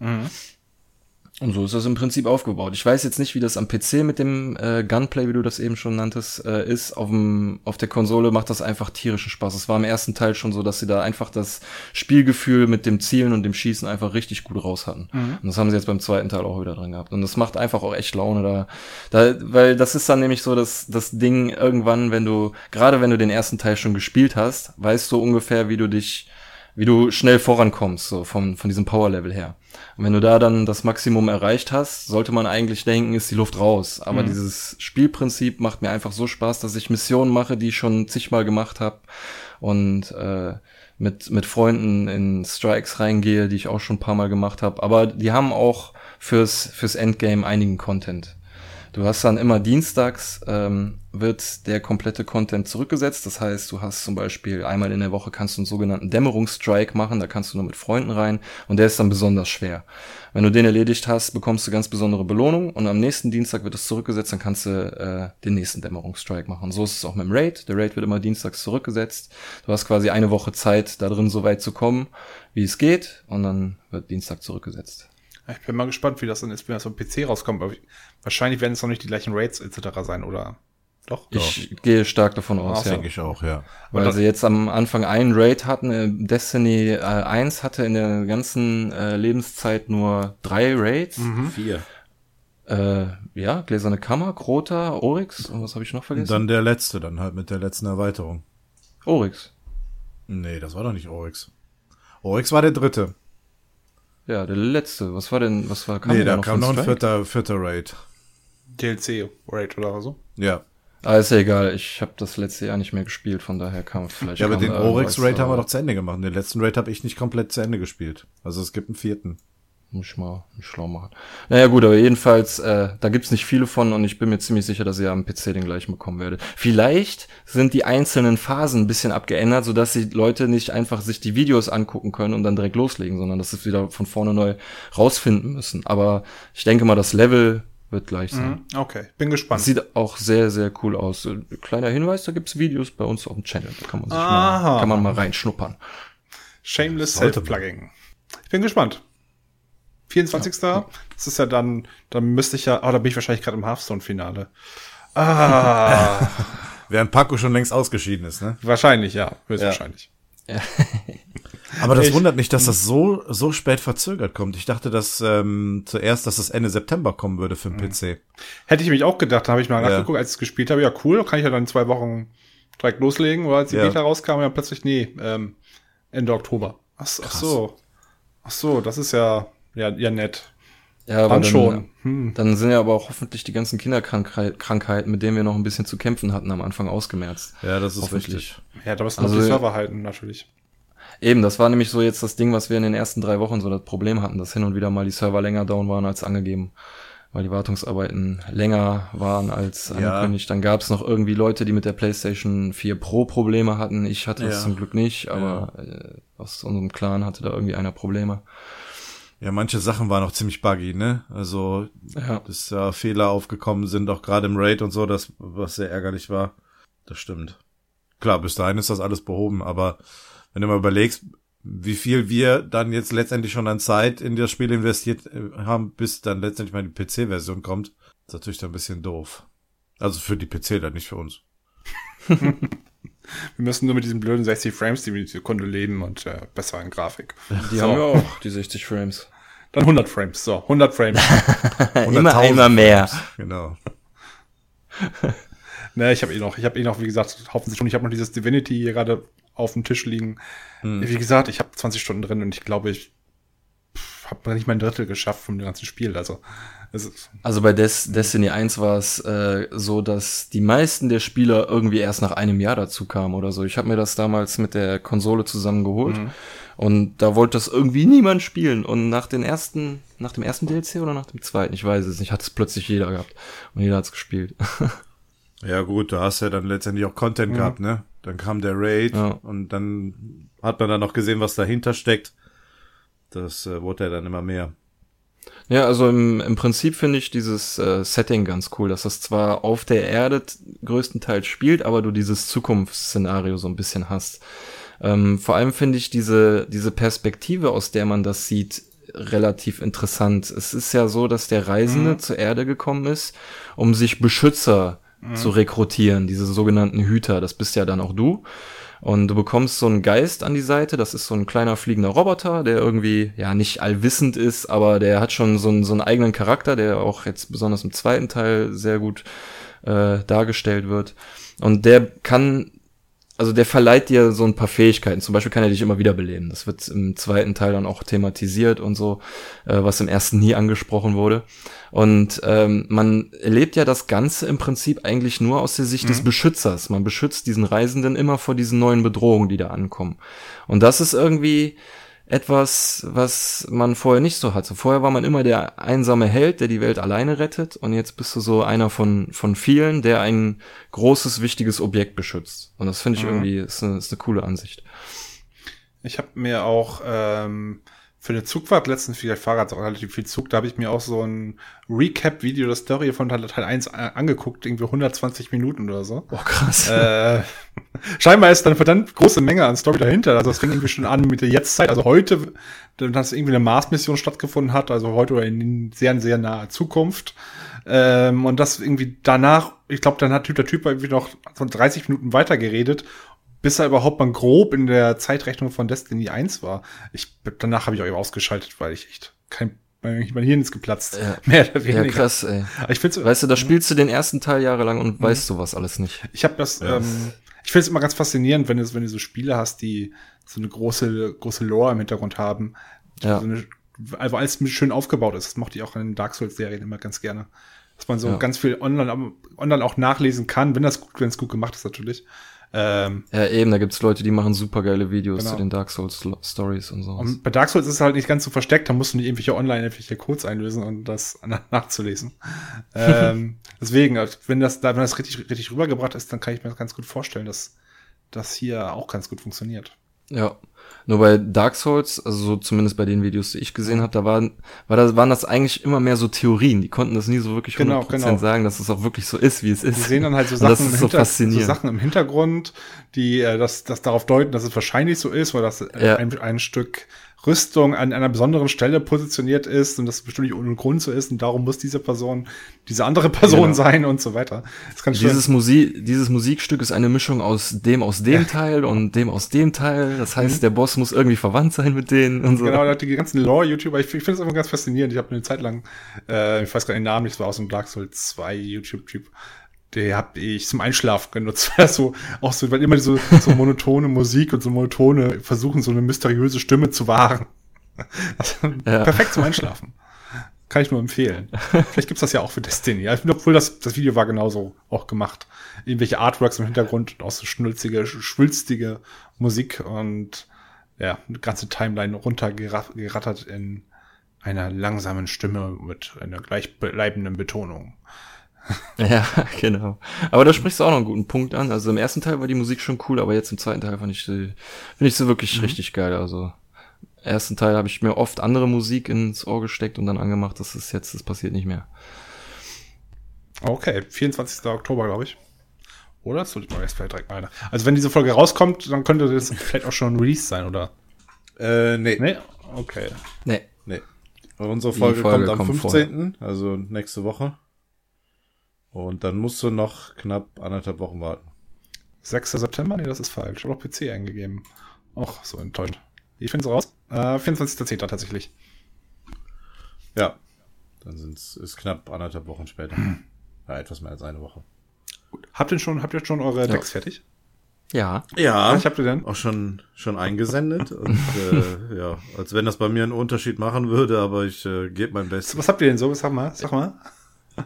Und so ist das im Prinzip aufgebaut. Ich weiß jetzt nicht, wie das am PC mit dem äh, Gunplay, wie du das eben schon nanntest, äh, ist. Auf, dem, auf der Konsole macht das einfach tierischen Spaß. Es war im ersten Teil schon so, dass sie da einfach das Spielgefühl mit dem Zielen und dem Schießen einfach richtig gut raus hatten. Und das haben sie jetzt beim zweiten Teil auch wieder drin gehabt. Und das macht einfach auch echt Laune da. da weil das ist dann nämlich so, dass das Ding irgendwann, wenn du, gerade wenn du den ersten Teil schon gespielt hast, weißt du ungefähr, wie du dich wie du schnell vorankommst, so von, von diesem Power-Level her. Und wenn du da dann das Maximum erreicht hast, sollte man eigentlich denken, ist die Luft raus. Aber dieses Spielprinzip macht mir einfach so Spaß, dass ich Missionen mache, die ich schon zigmal gemacht habe und äh, mit, mit Freunden in Strikes reingehe, die ich auch schon ein paar Mal gemacht habe. Aber die haben auch fürs, fürs Endgame einigen Content. Du hast dann immer dienstags ähm, wird der komplette Content zurückgesetzt. Das heißt, du hast zum Beispiel einmal in der Woche kannst du einen sogenannten Dämmerungsstrike machen. Da kannst du nur mit Freunden rein und der ist dann besonders schwer. Wenn du den erledigt hast, bekommst du ganz besondere Belohnung und am nächsten Dienstag wird es zurückgesetzt. Dann kannst du äh, den nächsten Dämmerungsstrike machen. So ist es auch mit dem Raid. Der Raid wird immer dienstags zurückgesetzt. Du hast quasi eine Woche Zeit, da drin so weit zu kommen, wie es geht, und dann wird Dienstag zurückgesetzt. Ich bin mal gespannt, wie das dann ist, wenn das am PC rauskommt. Aber wahrscheinlich werden es noch nicht die gleichen Rates etc. sein, oder? Doch? Ich gehe stark davon aus, Ach, ja. Denke ich auch, ja. Weil das- sie jetzt am Anfang einen Raid hatten. äh, Destiny äh, 1 hatte in der ganzen äh, Lebenszeit nur drei Raids. Vier. Äh, ja, Gläserne Kammer, Krota, Oryx und was habe ich noch Und vergessen? dann der letzte, dann halt mit der letzten Erweiterung. Oryx. Nee, das war doch nicht Oryx. Oryx war der dritte. Ja, der letzte. Was war denn, was war nee, denn da kam von noch ein vierter, vierter Raid. DLC Raid oder so. Ja. Ah, ist ja egal. Ich habe das letzte Jahr nicht mehr gespielt, von daher kam vielleicht. Ja, aber kam den Oryx Raid haben wir doch zu Ende gemacht. Den letzten Raid habe ich nicht komplett zu Ende gespielt. Also es gibt einen vierten. Muss ich mal schlau machen. Naja gut, aber jedenfalls, äh, da gibt's nicht viele von und ich bin mir ziemlich sicher, dass ihr am PC den gleichen bekommen werdet. Vielleicht sind die einzelnen Phasen ein bisschen abgeändert, sodass die Leute nicht einfach sich die Videos angucken können und dann direkt loslegen, sondern dass sie es wieder von vorne neu rausfinden müssen. Aber ich denke mal, das Level wird gleich sein. Okay, bin gespannt. Sieht auch sehr, sehr cool aus. Äh, Kleiner Hinweis, da gibt's Videos bei uns auf dem Channel. Da kann man sich Aha. mal, kann man mal reinschnuppern. Shameless Self-Plugging. Ich bin gespannt. 24. Das ist ja dann, dann müsste ich ja, oh, da bin ich wahrscheinlich gerade im Hearthstone-Finale. Ah, Während Paco schon längst ausgeschieden ist, ne? wahrscheinlich, ja, höchstwahrscheinlich. Aber das Ich- wundert mich, dass das so, so spät verzögert kommt. Ich dachte, dass ähm, zuerst, dass das Ende September kommen würde für den PC. Hätte ich mich auch gedacht, da habe ich mal Ja. nachgeguckt, als ich es gespielt habe, ja cool, kann ich ja dann in zwei Wochen direkt loslegen, oder als die Ja. Beta rauskam, ja plötzlich, nee, ähm, Ende Oktober. Ach, ach so. Ach so, das ist ja, ja, ja nett. Ja, aber Dann schon. Hm. Dann sind ja aber auch hoffentlich die ganzen Kinderkrankheiten, mit denen wir noch ein bisschen zu kämpfen hatten, am Anfang ausgemerzt. Ja, das ist richtig. Ja, da müssen Also- die Server halten, natürlich. Eben, das war nämlich so jetzt das Ding, was wir in den ersten drei Wochen so das Problem hatten, dass hin und wieder mal die Server länger down waren als angegeben, weil die Wartungsarbeiten länger waren als Ja. angekündigt. Dann gab es noch irgendwie Leute, die mit der PlayStation 4 Pro Probleme hatten. Ich hatte das Ja. zum Glück nicht, aber äh, aus unserem Clan hatte da irgendwie einer Probleme. Ja, manche Sachen waren auch ziemlich buggy, ne? Also, Ja. dass da Fehler aufgekommen sind, auch gerade im Raid und so, das, was sehr ärgerlich war. Das stimmt. Klar, bis dahin ist das alles behoben, aber wenn du mal überlegst, wie viel wir dann jetzt letztendlich schon an Zeit in das Spiel investiert äh, haben, bis dann letztendlich mal die PC-Version kommt, ist natürlich dann ein bisschen doof. Also für die PC dann, nicht für uns. Wir müssen nur mit diesen blöden 60 Frames die Sekunde leben und äh, besseren Grafik. Die So. haben wir auch, die 60 Frames. Dann 100 Frames. So, 100 Frames. immer, 100.000 immer mehr. Genau. ne, ich habe eh noch, ich habe eh noch, wie gesagt, hoffentlich schon, ich habe noch dieses Divinity hier gerade auf dem Tisch liegen. Wie gesagt, ich habe 20 Stunden drin und ich glaube, ich habe nicht mein Drittel geschafft vom ganzen Spiel. Also, Also bei Des Destiny 1 war es äh, so, dass die meisten der Spieler irgendwie erst nach einem Jahr dazu kamen oder so. Ich habe mir das damals mit der Konsole zusammen geholt und da wollte das irgendwie niemand spielen. Und nach den ersten, nach dem ersten DLC oder nach dem zweiten, ich weiß es nicht, hat es plötzlich jeder gehabt und jeder hat's gespielt. Ja gut, du hast ja dann letztendlich auch Content gehabt, ne? Dann kam der Raid Ja. und dann hat man dann noch gesehen, was dahinter steckt. Das äh, wurde ja dann immer mehr. Ja, also im, im Prinzip finde ich dieses äh, Setting ganz cool, dass das zwar auf der Erde größtenteils spielt, aber du dieses Zukunftsszenario so ein bisschen hast. Ähm, vor allem finde ich diese, diese Perspektive, aus der man das sieht, relativ interessant. Es ist ja so, dass der Reisende zur Erde gekommen ist, um sich Beschützer zu rekrutieren, diese sogenannten Hüter. Das bist ja dann auch du. Und du bekommst so einen Geist an die Seite, das ist so ein kleiner fliegender Roboter, der irgendwie, ja, nicht allwissend ist, aber der hat schon so einen, so einen eigenen Charakter, der auch jetzt besonders im zweiten Teil sehr gut äh, dargestellt wird. Und der kann, also der verleiht dir so ein paar Fähigkeiten. Zum Beispiel kann er dich immer wiederbeleben. Das wird im zweiten Teil dann auch thematisiert und so, äh, was im ersten nie angesprochen wurde. Und ähm, man erlebt ja das Ganze im Prinzip eigentlich nur aus der Sicht des Beschützers. Man beschützt diesen Reisenden immer vor diesen neuen Bedrohungen, die da ankommen. Und das ist irgendwie etwas, was man vorher nicht so hatte. Vorher war man immer der einsame Held, der die Welt alleine rettet. Und jetzt bist du so einer von, von vielen, der ein großes, wichtiges Objekt beschützt. Und das finde ich irgendwie, ist eine, ist eine coole Ansicht. Ich habe mir auch ähm, für eine Zugfahrt letztens viel Fahrrad, auch relativ viel Zug, da habe ich mir auch so ein Recap-Video der Story von Teil Teil 1 a- angeguckt, irgendwie 120 Minuten oder so. Boah, krass. äh, scheinbar ist dann verdammt große Menge an Story dahinter. Also es fing irgendwie schon an mit der Jetztzeit, also heute, dass irgendwie eine Mars-Mission stattgefunden hat, also heute oder in sehr, sehr naher Zukunft. Ähm, und das irgendwie danach, ich glaube, dann hat der Typ irgendwie noch so 30 Minuten weiter geredet, bis er überhaupt mal grob in der Zeitrechnung von Destiny 1 war. Ich, danach habe ich auch ausgeschaltet, weil ich echt kein, mein Hirn ist geplatzt. Ja. Mehr oder ja, weniger. krass, ey. Ich find's, Weißt du, da spielst du den ersten Teil jahrelang und weißt sowas alles nicht. Ich habe das, ähm, ich finde es immer ganz faszinierend, wenn du, wenn du so Spiele hast, die so eine große, große Lore im Hintergrund haben. Ja. So eine, also alles schön aufgebaut ist. Das mochte ich auch in den Dark Souls-Serien immer ganz gerne. Dass man so Ja. ganz viel online, online auch nachlesen kann, wenn das gut, wenn es gut gemacht ist natürlich. Ähm, Ja, eben, da gibt's Leute, die machen super geile Videos Genau. zu den Dark Souls Stories und so. und bei Dark Souls ist es halt nicht ganz so versteckt, da musst du nicht irgendwelche online irgendwelche Codes einlösen und das na- nachzulesen. ähm, deswegen, also wenn das, da, wenn das richtig, richtig rübergebracht ist, dann kann ich mir das ganz gut vorstellen, dass das hier auch ganz gut funktioniert. Ja. Nur bei Dark Souls, also so zumindest bei den Videos, die ich gesehen habe, da waren, war das, waren das eigentlich immer mehr so Theorien. Die konnten das nie so wirklich 100% Genau, genau. sagen, dass es auch wirklich so ist, wie es ist. Die sehen dann halt so Sachen, im, so Hinter so. Sachen im Hintergrund, die äh, das, das darauf deuten, dass es wahrscheinlich so ist, weil das äh, Ja. ein, ein Stück Rüstung an einer besonderen Stelle positioniert ist und das bestimmt nicht ohne Grund so ist und darum muss diese Person diese andere Person Genau. sein und so weiter. Das kann Dieses, Musik, dieses Musikstück ist eine Mischung aus dem aus dem Teil und dem aus dem Teil. Das heißt, der Boss muss irgendwie verwandt sein mit denen und so. Mhm. Genau, die ganzen Lore-YouTuber, ich, ich finde es immer ganz faszinierend. Ich habe eine Zeit lang, äh, ich weiß gar nicht den Namen, das war aus dem Dark Souls 2 YouTube-Typ, der habe ich zum Einschlafen genutzt. Weil das so, auch so, weil immer so, so monotone Musik und so monotone versuchen, so eine mysteriöse Stimme zu wahren. Das, Ja. Perfekt zum Einschlafen. Kann ich nur empfehlen. Vielleicht gibt's das ja auch für Destiny. Obwohl das, das Video war genauso auch gemacht. Irgendwelche Artworks im Hintergrund und auch so schnulzige, schwülstige Musik und ja, eine ganze Timeline runtergerattert in einer langsamen Stimme mit einer gleichbleibenden Betonung. Ja, genau. Aber da sprichst du auch noch einen guten Punkt an. Also im ersten Teil war die Musik schon cool, aber jetzt im zweiten Teil fand ich sie, finde ich sie wirklich Mhm. richtig geil. Also im ersten Teil habe ich mir oft andere Musik ins Ohr gesteckt und dann angemacht. Das ist jetzt, das passiert nicht mehr. Okay, 24. Oktober, glaube ich. Oder? Das sollte ich mal jetzt vielleicht direkt mal. Also wenn diese Folge rauskommt, dann könnte das vielleicht auch schon ein Release sein, oder? Äh, nee. Nee? Okay. Nee. Nee. Unsere Folge, Folge kommt am kommt 15., also nächste Woche. Und dann musst du noch knapp anderthalb Wochen warten. 6. September? Nee, das ist falsch. Ich habe auch PC eingegeben. Auch so enttäuschend. Ich finde es raus. Äh, 24.10. tatsächlich. Ja. Dann sind's, ist knapp anderthalb Wochen später. Ja, etwas mehr als eine Woche. Habt ihr schon, habt ihr schon eure Decks fertig? Ja. Ja. Ich habt ihr denn? auch schon, schon eingesendet. Und äh, ja, als wenn das bei mir einen Unterschied machen würde, aber ich äh, gebe mein Bestes. Was habt ihr denn so? Sag mal, sag mal.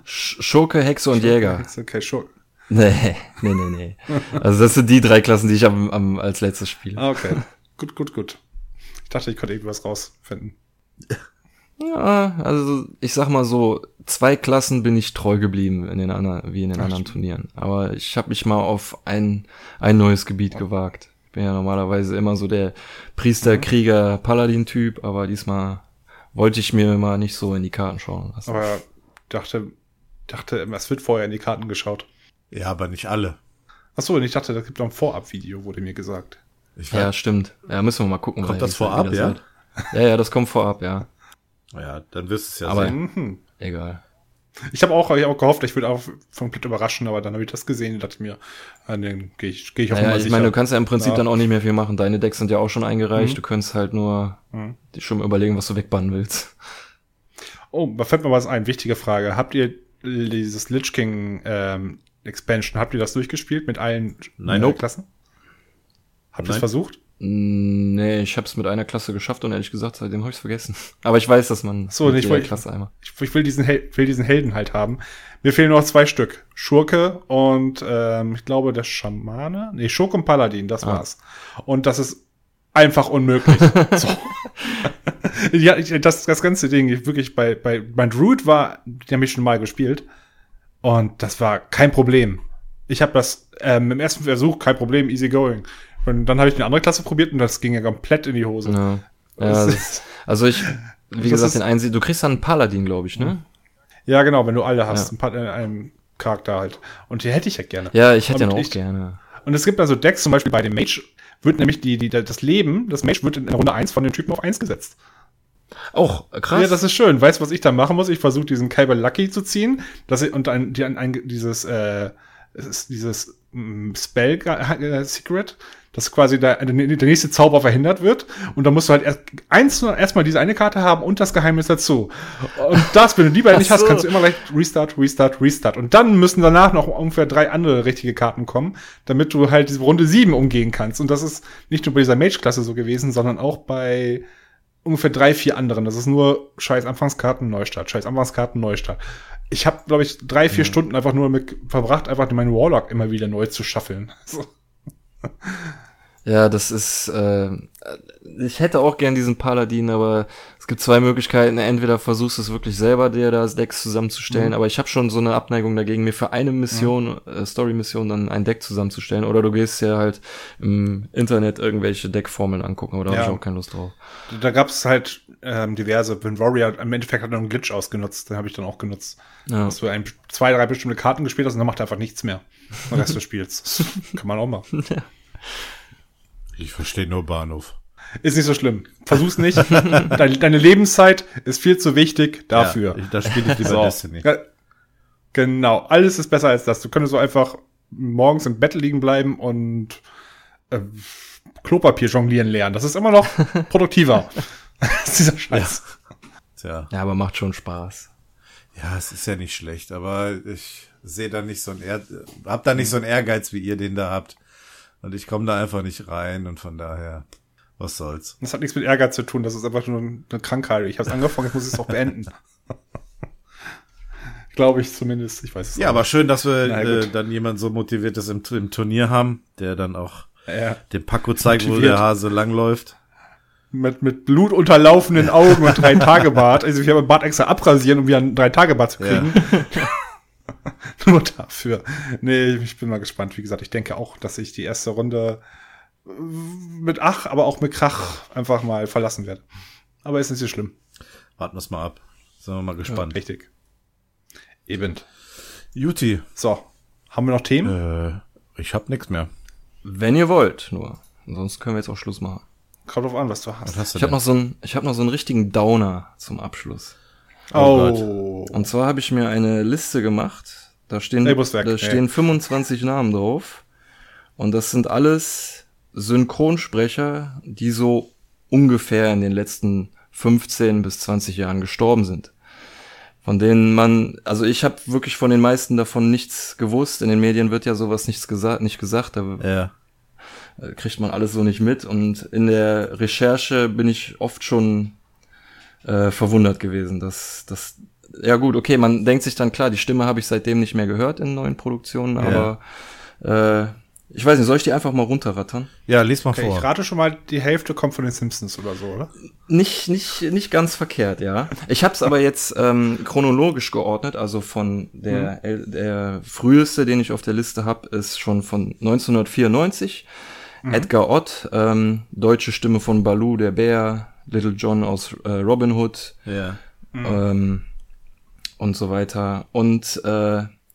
Sch Schurke, Hexe und Jäger. Ist Okay, schon. Nee, nee, nee, nee. Also das sind die drei Klassen, die ich am, am, als letztes spiele. Ah, okay. gut, gut, gut. Ich dachte, ich könnte irgendwas rausfinden. Ja, also ich sag mal so, zwei Klassen bin ich treu geblieben in den anderen, wie in den anderen Turnieren. Aber ich habe mich mal auf ein, ein neues Gebiet gewagt. Ich bin ja normalerweise immer so der Priester, Krieger, Paladin-Typ, aber diesmal wollte ich mir mal nicht so in die Karten schauen lassen. Aber dachte, dachte, es wird vorher in die Karten geschaut. Ja, aber nicht alle. Achso, und ich dachte, das gibt noch ein Vorab-Video, wurde mir gesagt. Ich Ja, stimmt. Ja, müssen wir mal gucken. Kommt das vorab, das ja? wird. Ja, ja, das kommt vorab, ja. ja, dann wirst du es ja Aber- sehen. Mhm. Egal. Ich habe auch, ich hab auch gehofft, ich würde auch komplett überraschen, aber dann habe ich das gesehen und dachte mir, ah, dann gehe ich, geh ich auf Naja, Nummer ich sicher. meine, du kannst ja im Prinzip Ja. dann auch nicht mehr viel machen. Deine Decks sind ja auch schon eingereicht. Mhm. Du könntest halt nur Mhm. dir schon mal überlegen, was du wegbannen willst. Oh, da fällt mir was ein. Wichtige Frage. Habt ihr dieses Lich King ähm, Expansion, habt ihr das durchgespielt mit allen Nein. äh, Klassen? Habt ihr es versucht? Mm, Nee, ich habe es mit einer Klasse geschafft und ehrlich gesagt, seitdem habe ich vergessen. Aber ich weiß, dass man So, weil ich- Klasse einmal. Ich, ich will, diesen Hel will diesen Helden halt haben. Mir fehlen noch zwei Stück. Schurke und ähm, ich glaube der Schamane. Nee, Schurke und Paladin, das Ah. war's. Und das ist einfach unmöglich. so. Ja, ich, das, das ganze Ding, ich wirklich bei, bei, mein Druid war, den habe ich schon mal gespielt. Und das war kein Problem. Ich habe das ähm, im ersten Versuch, kein Problem, easy going. Und dann habe ich eine andere Klasse probiert und das ging ja komplett in die Hose. Ja. Ja, ist- also ich, wie gesagt, den einen, du kriegst dann einen Paladin, glaube ich, ne? Ja, genau, wenn du alle hast, Ja. ein paar, äh, einen Charakter halt. Und die hätte ich ja gerne. Ja, ich hätte Und auch ich- gerne. Und es gibt also Decks, zum Beispiel bei dem Mage, wird nämlich die, die, das Leben, das Mage wird in Runde 1 von den Typen auf 1 gesetzt. Auch krass. Ja, das ist schön. Weißt du, was ich da machen muss? Ich versuche diesen Kyber Lucky zu ziehen, dass ich, und ein, die, ein, ein, dieses, äh, dieses mm, Spell äh, Secret, dass quasi der, der nächste Zauber verhindert wird. Und dann musst du halt erst eins, erstmal diese eine Karte haben und das Geheimnis dazu. Und das, wenn du die beiden nicht hast, kannst du immer gleich Restart, Restart, Restart. Und dann müssen danach noch ungefähr drei andere richtige Karten kommen, damit du halt diese Runde sieben umgehen kannst. Und das ist nicht nur bei dieser Mage-Klasse so gewesen, sondern auch bei ungefähr drei, vier anderen. Das ist nur scheiß Anfangskarten, Neustart, scheiß Anfangskarten, Neustart. Ich habe, glaube ich, drei, vier Stunden einfach nur mit verbracht, einfach meinen Warlock immer wieder neu zu schaffeln. So. Ja, das ist, äh, ich hätte auch gern diesen Paladin, aber es gibt zwei Möglichkeiten. Entweder versuchst du es wirklich selber, dir das Deck zusammenzustellen, aber ich habe schon so eine Abneigung dagegen, mir für eine Mission, äh, Story-Mission dann ein Deck zusammenzustellen. Oder du gehst ja halt im Internet irgendwelche Deckformeln angucken, oder Ja. habe ich auch keine Lust drauf. Da gab es halt ähm, diverse. Wenn Warrior im Endeffekt hat er einen Glitch ausgenutzt, den habe ich dann auch genutzt. Ja. Dass du ein, zwei, drei bestimmte Karten gespielt hast und dann macht er einfach nichts mehr. Den Rest des Spiels. Kann man auch machen. Ich verstehe nur Bahnhof. Ist nicht so schlimm. Versuch's nicht. Deine, deine Lebenszeit ist viel zu wichtig dafür. Ja, ich, da spiele ich lieber So. Destiny. Ja, Genau, alles ist besser als das. Du könntest so einfach morgens im Bett liegen bleiben und äh, Klopapier jonglieren lernen. Das ist immer noch produktiver. als dieser Scheiß. Tja. Ja, aber macht schon Spaß. Ja, es ist ja nicht schlecht, aber ich sehe da nicht so ein Ehr hab da nicht so einen Ehrgeiz, wie ihr den da habt. Und ich komme da einfach nicht rein und von daher, was soll's. Das hat nichts mit Ehrgeiz zu tun. Das ist einfach nur eine Krankheit. Ich habe es angefangen, jetzt muss ich es auch beenden. Glaube ich zumindest. Ich weiß es Ja, auch aber schön, dass wir Na äh, dann jemand so motiviertes im, im Turnier haben, der dann auch nicht. Ja. dem Paco zeigt, wo Motiviert. der Hase langläuft. Mit, mit blutunterlaufenden Augen und drei Tage Bart. Also ich habe Bart extra abrasieren, um wieder einen drei Tage Bart zu kriegen. Nur dafür. Nee, ich bin mal gespannt. Wie gesagt, ich denke auch, dass ich die erste Runde äh, mit Ach, aber auch mit Krach einfach mal verlassen werde. Aber ist nicht so schlimm. Warten wir's mal ab. Sind wir mal gespannt. Richtig. Eben. Juti, So. Haben wir noch Themen? äh, ich hab nix mehr. Wenn ihr wollt, nur. Ansonsten können wir jetzt auch Schluss machen. Kommt drauf an, was du hast. Was hast du Ich habe noch so einen, ich habe noch so einen richtigen Downer zum Abschluss. Oh. Und zwar habe ich mir eine Liste gemacht. Da stehen, weg, da ey. stehen 25 Namen drauf. Und das sind alles Synchronsprecher, die so ungefähr in den letzten 15 bis 20 Jahren gestorben sind. Von denen man, also ich habe wirklich von den meisten davon nichts gewusst. In den Medien wird ja sowas nichts gesagt, nicht gesagt. Da Ja. äh, kriegt man alles so nicht mit. Und in der Recherche bin ich oft schon äh, verwundert gewesen, dass das ja gut, okay, man denkt sich dann klar, die Stimme habe ich seitdem nicht mehr gehört in neuen Produktionen, aber äh, ich weiß nicht, soll ich die einfach mal runterrattern? Ja, lies mal Okay, vor. ich rate schon mal, die Hälfte kommt von den Simpsons oder so, oder? Nicht, nicht, nicht ganz verkehrt, ja. Ich habe es aber jetzt ähm, chronologisch geordnet, also von der, el- der früheste, den ich auf der Liste habe, ist schon von 1994. Edgar Ott, ähm, deutsche Stimme von Baloo, der Bär, Little John aus äh, Robin Hood Ja. ähm, und so weiter. Und äh,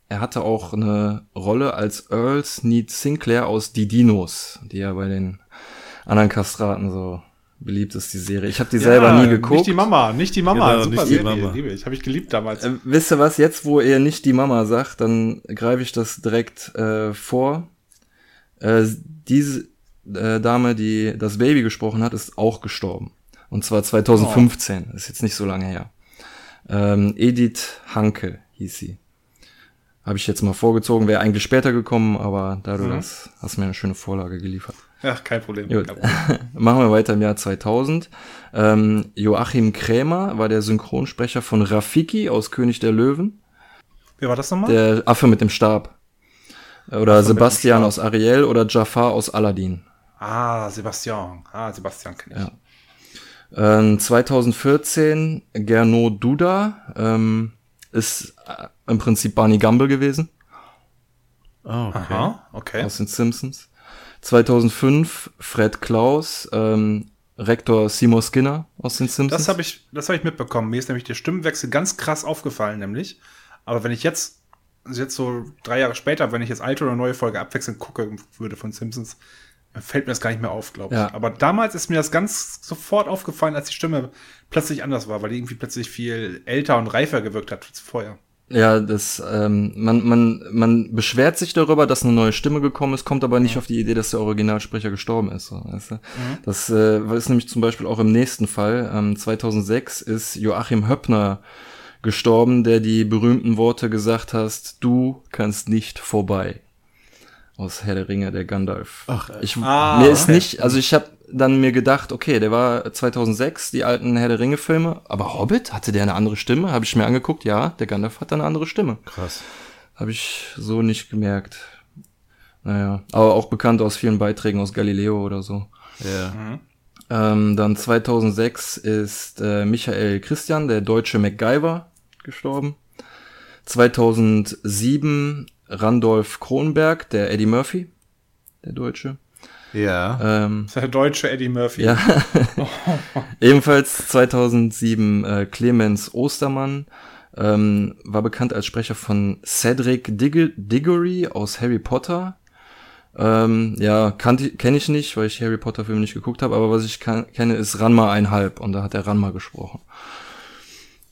er hatte auch eine Rolle als Earl Sneed Sinclair aus Die Dinos, die ja bei den anderen Kastraten so beliebt ist, die Serie. Ich habe die selber nie geguckt. Nicht die Mama, nicht die Mama. Genau, Super nicht die Mama. liebe ich. Habe ich geliebt damals. Äh, wisst ihr was, jetzt wo ihr nicht die Mama sagt, dann greife ich das direkt äh, vor. Äh, diese äh, Dame, die das Baby gesprochen hat, ist auch gestorben. Und zwar 2015, ist jetzt nicht so lange her. Ähm, Edith Hanke hieß sie. Habe ich jetzt mal vorgezogen, wäre eigentlich später gekommen, aber da du das hast mir eine schöne Vorlage geliefert. Ach, kein Problem. Kein Problem. Machen wir weiter im Jahr 2000. Ähm, Joachim Krämer war der Synchronsprecher von Rafiki aus König der Löwen. Wer war das nochmal? Der Affe mit dem Stab. Oder dem Sebastian Stab. aus Ariel oder Jafar aus Aladdin. Ah, Sebastian. Ah, Sebastian kenne ich. Ja. Ähm, 2014 Gernot Duda ähm, ist äh, im Prinzip Barney Gumble gewesen Oh, okay. Aha, okay. aus den Simpsons. 2005 Fred Klaus, ähm, Rektor Seymour Skinner aus den Simpsons. Das habe ich, das habe ich mitbekommen. Mir ist nämlich der Stimmenwechsel ganz krass aufgefallen, nämlich. Aber wenn ich jetzt, also jetzt so drei Jahre später, wenn ich jetzt alte oder neue Folge abwechselnd gucke würde von Simpsons, fällt mir das gar nicht mehr auf, glaube ich. Ja. Aber damals ist mir das ganz sofort aufgefallen, als die Stimme plötzlich anders war, weil die irgendwie plötzlich viel älter und reifer gewirkt hat als vorher. Ja, das, ähm, man, man, man beschwert sich darüber, dass eine neue Stimme gekommen ist, kommt aber nicht auf die Idee, dass der Originalsprecher gestorben ist. So, weißt du? Das äh, ist nämlich zum Beispiel auch im nächsten Fall. Ähm, 2006 ist Joachim Höppner gestorben, der die berühmten Worte gesagt hast, du kannst nicht vorbei. Aus Herr der Ringe, der Gandalf. Ach, ich, Ah, mir ist okay. nicht, also ich habe dann mir gedacht, okay, der war 2006, die alten Herr der Ringe Filme, aber Hobbit, hatte der eine andere Stimme? Habe ich mir angeguckt, ja, der Gandalf hat eine andere Stimme. Krass. Habe ich so nicht gemerkt. Naja, aber auch bekannt aus vielen Beiträgen aus Galileo oder so. Ja. Ähm, dann 2006 ist äh, Michael Christian, der deutsche MacGyver, gestorben. 2007 Randolph Kronberg, der Eddie Murphy, der Deutsche. Ja. Ähm, der deutsche Eddie Murphy. ja. Ebenfalls 2007 äh, Clemens Ostermann, ähm, war bekannt als Sprecher von Cedric Digg Diggory aus Harry Potter. Ähm, ja, kenne ich nicht, weil ich Harry Potter Filme nicht geguckt habe, aber was ich kenne ist Ranma einhalb und da hat er Ranma gesprochen.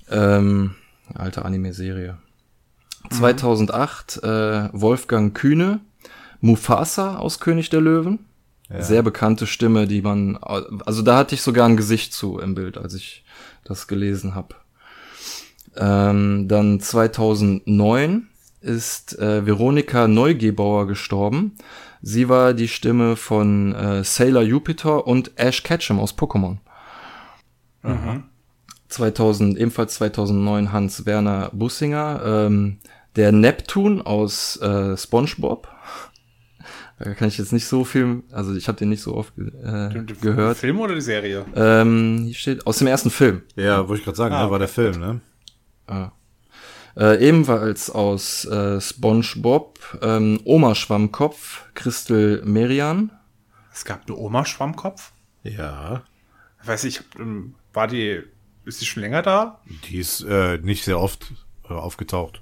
Ähm, alte Anime-Serie. 2008 äh, Wolfgang Kühne, Mufasa aus König der Löwen. Ja. Sehr bekannte Stimme, die man, also da hatte ich sogar ein Gesicht zu im Bild, als ich das gelesen habe. Ähm, dann 2009 ist äh, Veronika Neugebauer gestorben. Sie war die Stimme von äh, Sailor Jupiter und Ash Ketchum aus Pokémon. 2000, ebenfalls 2009 Hans Werner Bussinger, ähm, der Neptun aus äh, SpongeBob. Da kann ich jetzt nicht so viel, also ich habe den nicht so oft äh, gehört. Film oder die Serie? Ähm, hier steht aus dem ersten Film. Ja, wollte ich gerade sagen, Ah, ne, war der Film, ne? Ah. Äh, ebenfalls aus äh, SpongeBob, ähm, Oma Schwammkopf, Christel Merian. Es gab eine Oma Schwammkopf. Ja. Ich weiß nicht, ähm, war die, ist die schon länger da? Die ist äh, nicht sehr oft äh, aufgetaucht.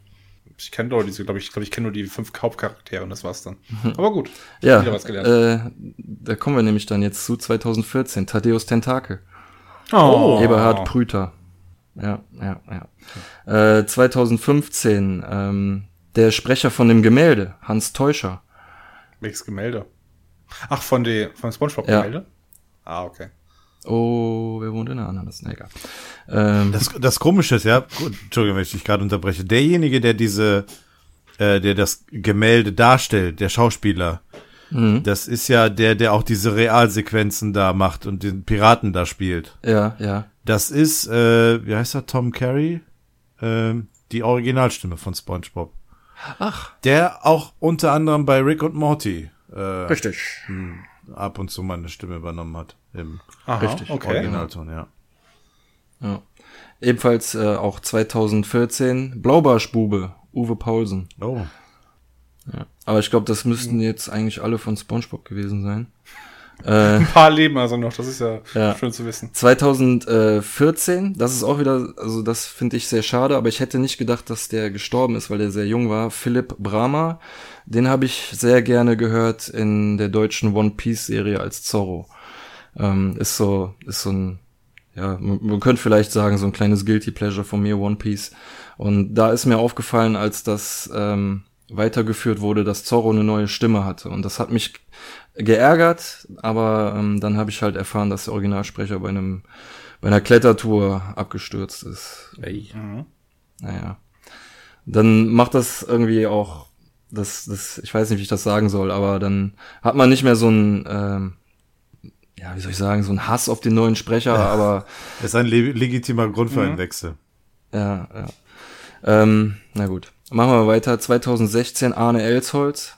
Ich kenne doch diese, glaube ich, glaube ich kenne nur die fünf Hauptcharaktere und das war's dann. Aber gut. Ja, Wieder was gelernt. äh, da kommen wir nämlich dann jetzt zu 2014. Thaddeus Tentakel. oh. Eberhard Prüter. Ja, ja, ja. Äh, 2015, ähm, der Sprecher von dem Gemälde, Hans Teuscher. Welches Gemälde? Ach, von die, von SpongeBob-Gemälde? Ah, okay. Oh, wer wohnt in der Ananas? Na egal. Ähm, Das, das Komische ist, ja, gut, Entschuldigung, wenn ich dich gerade unterbreche, derjenige, der diese, äh, der das Gemälde darstellt, der Schauspieler, mhm. das ist ja der, der auch diese Realsequenzen da macht und den Piraten da spielt. ja, ja. Das ist, äh, wie heißt er, Tom Carey? Ähm, die Originalstimme von SpongeBob. Ach, Der auch unter anderem bei Rick und Morty äh, richtig. ab und zu mal eine Stimme übernommen hat. Im Aha, Richtig, okay. Originalton, ja. Ja. Ebenfalls äh, auch 2014 Blaubarschbube, Uwe Paulsen. Oh. Ja. Aber ich glaube, das müssten jetzt eigentlich alle von SpongeBob gewesen sein. Äh, Ein paar leben also noch, das ist ja, Ja. schön zu wissen. 2014, das ist auch wieder, also das finde ich sehr schade, aber ich hätte nicht gedacht, dass der gestorben ist, weil der sehr jung war. Philipp Brahma, den habe ich sehr gerne gehört in der deutschen One Piece Serie als Zorro. Ähm, ist so, ist so ein, ja, man, man könnte vielleicht sagen, so ein kleines Guilty Pleasure von mir, One Piece. Und da ist mir aufgefallen, als das ähm, weitergeführt wurde, dass Zorro eine neue Stimme hatte. Und das hat mich geärgert, aber ähm, dann habe ich halt erfahren, dass der Originalsprecher bei einem bei einer Klettertour abgestürzt ist. Mhm. Naja. Dann macht das irgendwie auch, das, das, ich weiß nicht, wie ich das sagen soll, aber dann hat man nicht mehr so ein, ähm, ja, wie soll ich sagen, so ein Hass auf den neuen Sprecher, aber Das ist ein le legitimer Grund für einen Mhm. Wechsel. ja, ja. Ähm, na gut. Machen wir weiter. 2016 Arne Elsholz,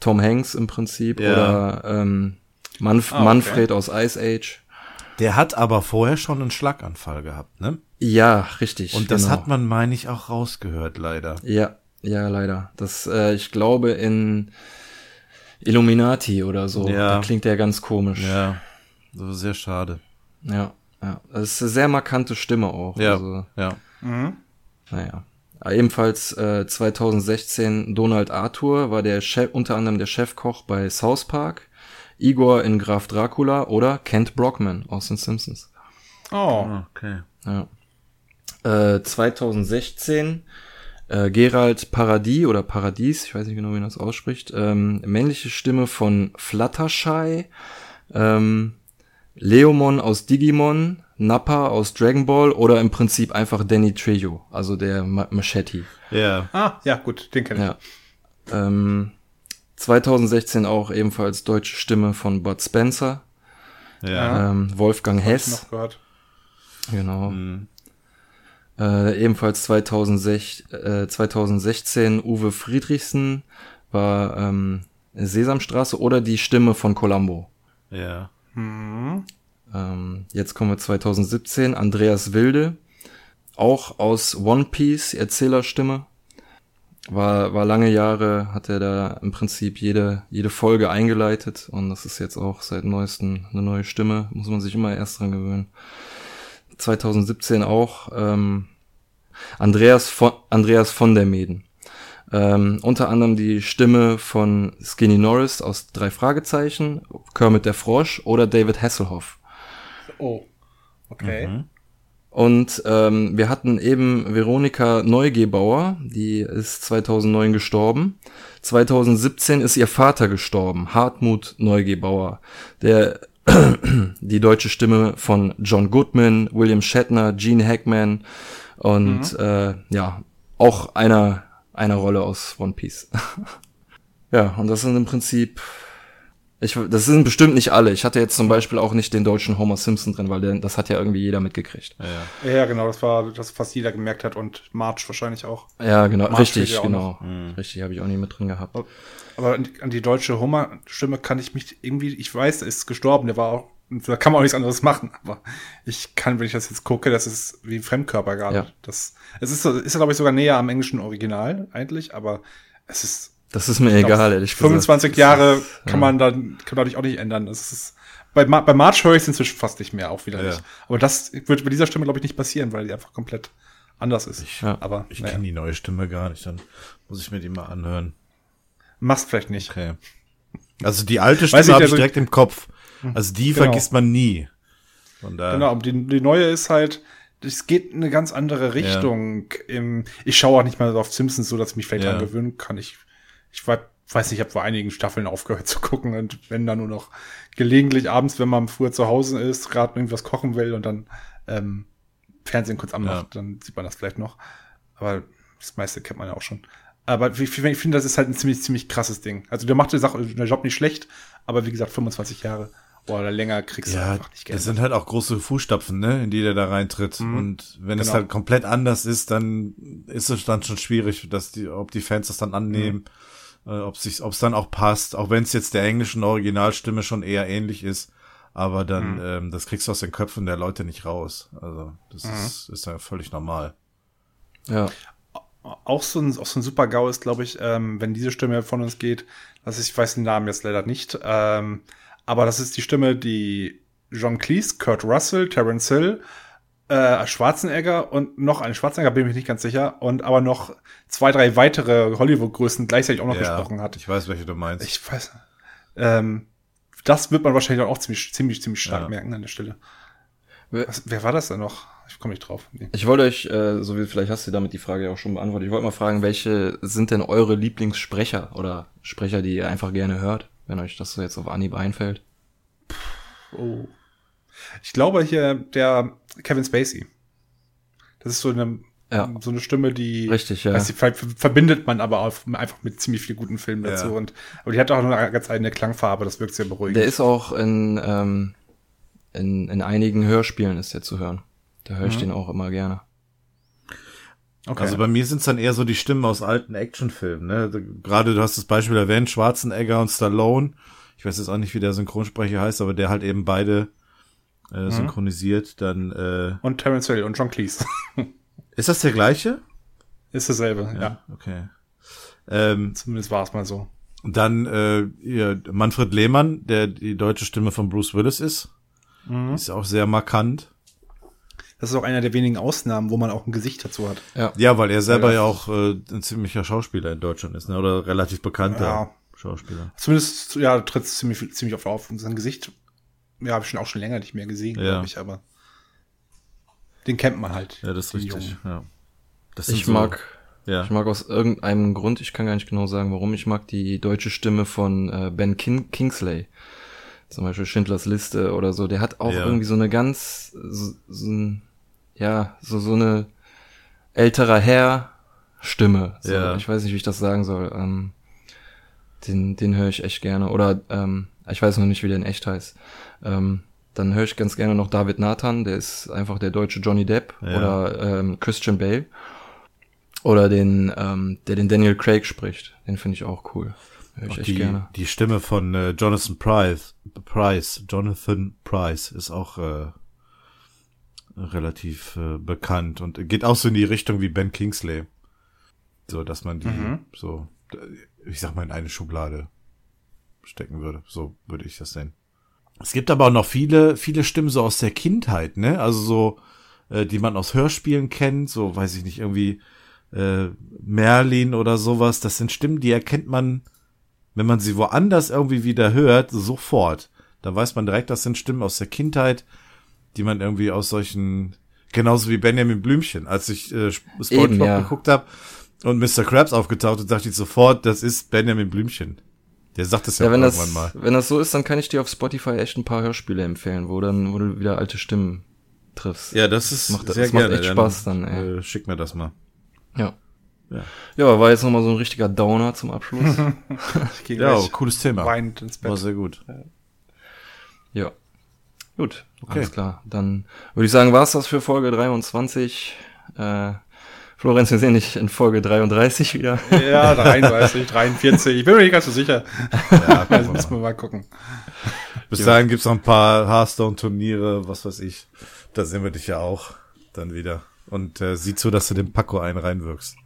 Tom Hanks im Prinzip, Ja. oder ähm, Manf Ah, okay. Manfred aus Ice Age. Der hat aber vorher schon einen Schlaganfall gehabt, ne? Ja, richtig. Und das genau. hat man, meine ich, auch rausgehört, leider. Ja, ja, leider. Das, äh, ich glaube in Illuminati oder so. Ja. Da klingt der ganz komisch. Ja, so sehr schade. ja. ja. Das ist eine sehr markante Stimme auch. Ja, Also, ja. Mhm. naja. Ebenfalls äh, 2016 Donald Arthur war der Chef, unter anderem der Chefkoch bei South Park, Igor in Graf Dracula oder Kent Brockman aus den Simpsons. Oh, Okay. Ja. Äh, 2016 äh, Gerald Paradies oder Paradies, ich weiß nicht genau, wie man das ausspricht, ähm, männliche Stimme von Fluttershy, ähm, Leomon aus Digimon, Nappa aus Dragon Ball oder im Prinzip einfach Danny Trejo, also der Ma Machete. Ja. ah, ja, gut, den kenne ich. Ja. Ähm, 2016 auch ebenfalls deutsche Stimme von Bud Spencer, Ja. ähm, Wolfgang Hab ich Hess. noch gehört. Genau. Mhm. Äh, ebenfalls 2006, äh, 2016 Uwe Friedrichsen war ähm, Sesamstraße oder die Stimme von Columbo. Ja. Mhm. Ähm, jetzt kommen wir 2017, Andreas Wilde, auch aus One Piece, Erzählerstimme. War, war lange Jahre, hat er da im Prinzip jede, jede Folge eingeleitet und das ist jetzt auch seit neuestem eine neue Stimme, muss man sich immer erst dran gewöhnen. 2017 auch ähm, Andreas von, Andreas von der Meden. Ähm, unter anderem die Stimme von Skinny Norris aus drei Fragezeichen, Kermit der Frosch oder David Hasselhoff. Oh, okay. Mhm. Und ähm, wir hatten eben Veronika Neugebauer, die ist 2009 gestorben. 2017 ist ihr Vater gestorben, Hartmut Neugebauer, der die deutsche Stimme von John Goodman, William Shatner, Gene Hackman und äh, ja, auch einer, einer Rolle aus One Piece. ja, und das sind im Prinzip, ich, das sind bestimmt nicht alle. Ich hatte jetzt zum Beispiel auch nicht den deutschen Homer Simpson drin, weil der, das hat ja irgendwie jeder mitgekriegt. Ja. Ja, genau, das war, das fast jeder gemerkt hat und March wahrscheinlich auch. Ja, genau, spielt richtig, ja genau. Mhm. Richtig, habe ich auch nie mit drin gehabt. Aber an die, an die deutsche Homer-Stimme kann ich mich irgendwie, ich weiß, er ist gestorben, der war auch, da kann man auch nichts anderes machen, aber ich kann, wenn ich das jetzt gucke, das ist wie ein Fremdkörper gerade. Ja. Das, es ist, so- ist glaube ich, sogar näher am englischen Original eigentlich, aber es ist Das ist mir ich glaub, egal, ehrlich gesagt. 25 Das Jahre ist, kann ja. man dann, kann man dadurch auch nicht ändern. Das ist, bei, Ma bei March höre ich es inzwischen fast nicht mehr, auch wieder Ja. nicht. Aber das wird bei dieser Stimme, glaube ich, nicht passieren, weil die einfach komplett anders ist. Ja. aber Ich naja, kenne die neue Stimme gar nicht, dann muss ich mir die mal anhören. machst vielleicht nicht. Okay. Also die alte Stimme ich, habe ich also- direkt im Kopf. Also die Genau. vergisst man nie. Von da. Genau, aber die, die neue ist halt, es geht in eine ganz andere Richtung. Im, ich schaue auch nicht mal auf Simpsons so, dass ich mich vielleicht Ja. gewöhnen kann. Ich, ich war weiß nicht, ich habe vor einigen Staffeln aufgehört zu gucken und wenn dann nur noch gelegentlich abends, wenn man früher zu Hause ist, gerade irgendwas kochen will und dann ähm, Fernsehen kurz anmacht, dann sieht man das vielleicht noch. Aber das meiste kennt man ja auch schon. Aber ich, ich finde, das ist halt ein ziemlich, ziemlich krasses Ding. Also der macht die Sache, der Job nicht schlecht, aber wie gesagt, 25 Jahre oder länger kriegst du Ja, einfach nicht Geld. das sind halt auch große Fußstapfen, ne, in die der da reintritt. Und wenn es Genau. halt komplett anders ist, dann ist es dann schon schwierig, dass die, ob die Fans das dann annehmen, äh, ob es dann auch passt, auch wenn es jetzt der englischen Originalstimme schon eher ähnlich ist. Aber dann, ähm, das kriegst du aus den Köpfen der Leute nicht raus. Also, das ist, ist ja völlig normal. Ja. auch so ein, auch so ein super GAU ist, glaube ich, ähm, wenn diese Stimme von uns geht, dass ich, ich weiß den Namen jetzt leider nicht, ähm, aber das ist die Stimme, die John Cleese, Kurt Russell, Terence Hill, äh, Schwarzenegger und noch ein Schwarzenegger, bin ich mir nicht ganz sicher, und aber noch zwei, drei weitere Hollywood-Größen gleichzeitig auch noch gesprochen hat. Ich weiß, welche du meinst. Ich weiß. Ähm, das wird man wahrscheinlich auch ziemlich, ziemlich, ziemlich stark Ja. merken an der Stelle. Wer- Was, wer war das denn noch? Ich komme nicht drauf. Nee. Ich wollte euch, äh, so wie vielleicht hast du damit die Frage ja auch schon beantwortet, ich wollte mal fragen, welche sind denn eure Lieblingssprecher oder Sprecher, die ihr einfach gerne hört, wenn euch das so jetzt auf Anhieb einfällt? Oh. Ich glaube hier der Kevin Spacey. Das ist so eine, Ja. so eine Stimme, die, Richtig, ja. weiß nicht, vielleicht verbindet man aber auch einfach mit ziemlich viel guten Filmen dazu. Ja. Und, aber die hat auch eine ganz eigene Klangfarbe, das wirkt sehr beruhigend. Der ist auch in, ähm, in, in einigen Hörspielen ist der zu hören. Da höre ich den auch immer gerne. okay. Also bei mir sind es dann eher so die Stimmen aus alten Actionfilmen. Ne? Also Gerade du hast das Beispiel erwähnt, Schwarzenegger und Stallone. Ich weiß jetzt auch nicht, wie der Synchronsprecher heißt, aber der halt eben beide äh, synchronisiert. Dann äh, und Terence Hill und John Cleese. ist das der gleiche? ist dasselbe, ja. Okay. Ähm, Zumindest war es mal so. dann äh, hier, Manfred Lehmann, der die deutsche Stimme von Bruce Willis ist. Ist auch sehr markant. Das ist auch einer der wenigen Ausnahmen, wo man auch ein Gesicht dazu hat. Ja. Ja, weil er selber Ja. ja auch äh, ein ziemlicher Schauspieler in Deutschland ist, ne? oder relativ bekannter Ja. Schauspieler. Zumindest, ja, tritt ziemlich, ziemlich oft auf. Und sein Gesicht, ja, habe ich schon auch schon länger nicht mehr gesehen, Ja. glaube ich, aber den kennt man halt. Ja, das ist richtig. Ja. Das Ich so- mag, ja. ich mag aus irgendeinem Grund, ich kann gar nicht genau sagen, warum, ich mag die deutsche Stimme von äh, Ben King Kingsley. Zum Beispiel Schindlers Liste oder so. Der hat auch Ja. irgendwie so eine ganz, so, so ein, ja, so, so eine älterer Herr Stimme. So, Ja. Ich weiß nicht, wie ich das sagen soll. Ähm, den, den höre ich echt gerne. Oder ähm, ich weiß noch nicht, wie der in echt heißt. Ähm, dann höre ich ganz gerne noch David Nathan, der ist einfach der deutsche Johnny Depp. Ja. Oder ähm, Christian Bale. Oder den, ähm, der den Daniel Craig spricht. Den finde ich auch cool. Höre ich Auch echt die, gerne. die Stimme von äh, Jonathan Price, Price, Jonathan Price ist auch äh, relativ äh, bekannt und geht auch so in die Richtung wie Ben Kingsley. So, dass man die so, äh, ich sag mal, in eine Schublade stecken würde. So würde ich das sehen. Es gibt aber auch noch viele, viele Stimmen so aus der Kindheit, ne? Also so, äh, die man aus Hörspielen kennt, so weiß ich nicht, irgendwie äh, Merlin oder sowas. Das sind Stimmen, die erkennt man wenn man sie woanders irgendwie wieder hört, sofort. Da weiß man direkt, das sind Stimmen aus der Kindheit, die man irgendwie aus solchen, genauso wie Benjamin Blümchen. Als ich äh, SpongeBob ja. geguckt habe und Mr. Krabs aufgetaucht und dachte ich sofort, das ist Benjamin Blümchen. Der sagt das ja, Ja, wenn irgendwann das, mal. wenn das so ist, dann kann ich dir auf Spotify echt ein paar Hörspiele empfehlen, wo dann, wo du wieder alte Stimmen triffst. Ja, das ist macht- sehr das macht gerne. echt Spaß dann, ey. Äh, schick mir das mal. Ja. Ja. Ja, war jetzt nochmal so ein richtiger Downer zum Abschluss. Ja, cooles Thema. weinend ins War Bett. sehr gut. ja. Gut, Okay. alles klar. Dann würde ich sagen, war's das für Folge 23. Äh, Florenz, wir sehen dich in Folge 33 wieder. Ja, 33, 43. Ich bin mir nicht ganz so sicher. Ja, Das müssen wir mal gucken. Bis dahin gibt's noch ein paar Hearthstone-Turniere, was weiß ich. Da sehen wir dich ja auch dann wieder. Und äh, sieh zu, dass du den Paco einen reinwirkst.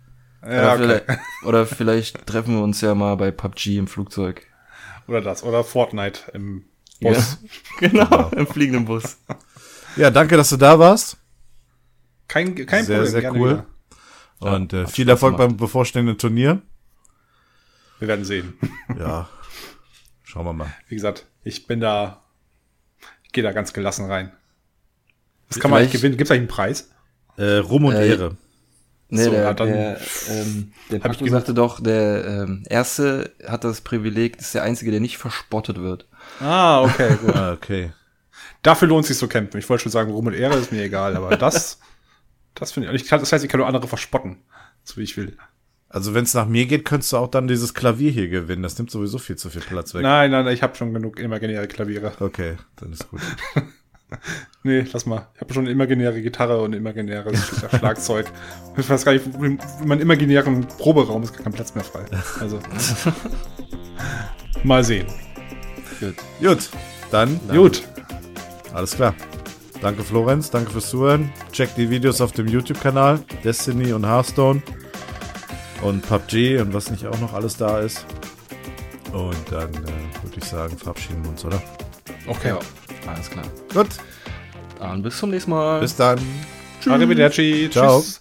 Ja, oder, okay. vielleicht, oder vielleicht treffen wir uns ja mal bei PUBG im Flugzeug. Oder das. Oder Fortnite im Bus. Ja, genau, im fliegenden Bus. Ja, danke, dass du da warst. Kein, kein Sehr, Problem. sehr gerne cool. wieder. Und äh, viel Erfolg gemacht. beim bevorstehenden Turnier. Wir werden sehen. Ja, schauen wir mal. Wie gesagt, ich bin da, ich gehe da ganz gelassen rein. Das kann man nicht gewinnen. Gibt es eigentlich einen Preis? Äh, Ruhm und Äh, Ehre. Nee, So, der, ja, dann der, ähm, der hab ich Paco sagte doch, der ähm, Erste hat das Privileg, ist der Einzige, der nicht verspottet wird. Ah, okay, gut. Ah, okay. Dafür lohnt es sich zu kämpfen. Ich wollte schon sagen, Ruhm und Ehre ist mir egal, aber das, das finde ich, das heißt, ich kann nur andere verspotten, so wie ich will. Also wenn es nach mir geht, könntest du auch dann dieses Klavier hier gewinnen. Das nimmt sowieso viel zu viel Platz weg. Nein, nein, nein, ich habe schon genug imaginäre Klaviere. Okay, dann ist gut. Nee, lass mal. Ich habe schon eine imaginäre Gitarre und ein imaginäres Schlagzeug. Ich weiß gar nicht, wie man imaginären Proberaum ist gar kein Platz mehr frei. Also. mal sehen. Gut, dann Gut. alles klar. Danke Florenz, danke fürs Zuhören. Checkt die Videos auf dem YouTube-Kanal Destiny und Hearthstone und PUBG und was nicht auch noch alles da ist. Und dann äh, würde ich sagen, verabschieden wir uns, oder? Okay. Alles klar. Gut, Dann bis zum nächsten Mal. bis dann. Arrivederci. Ciao. Tschüss.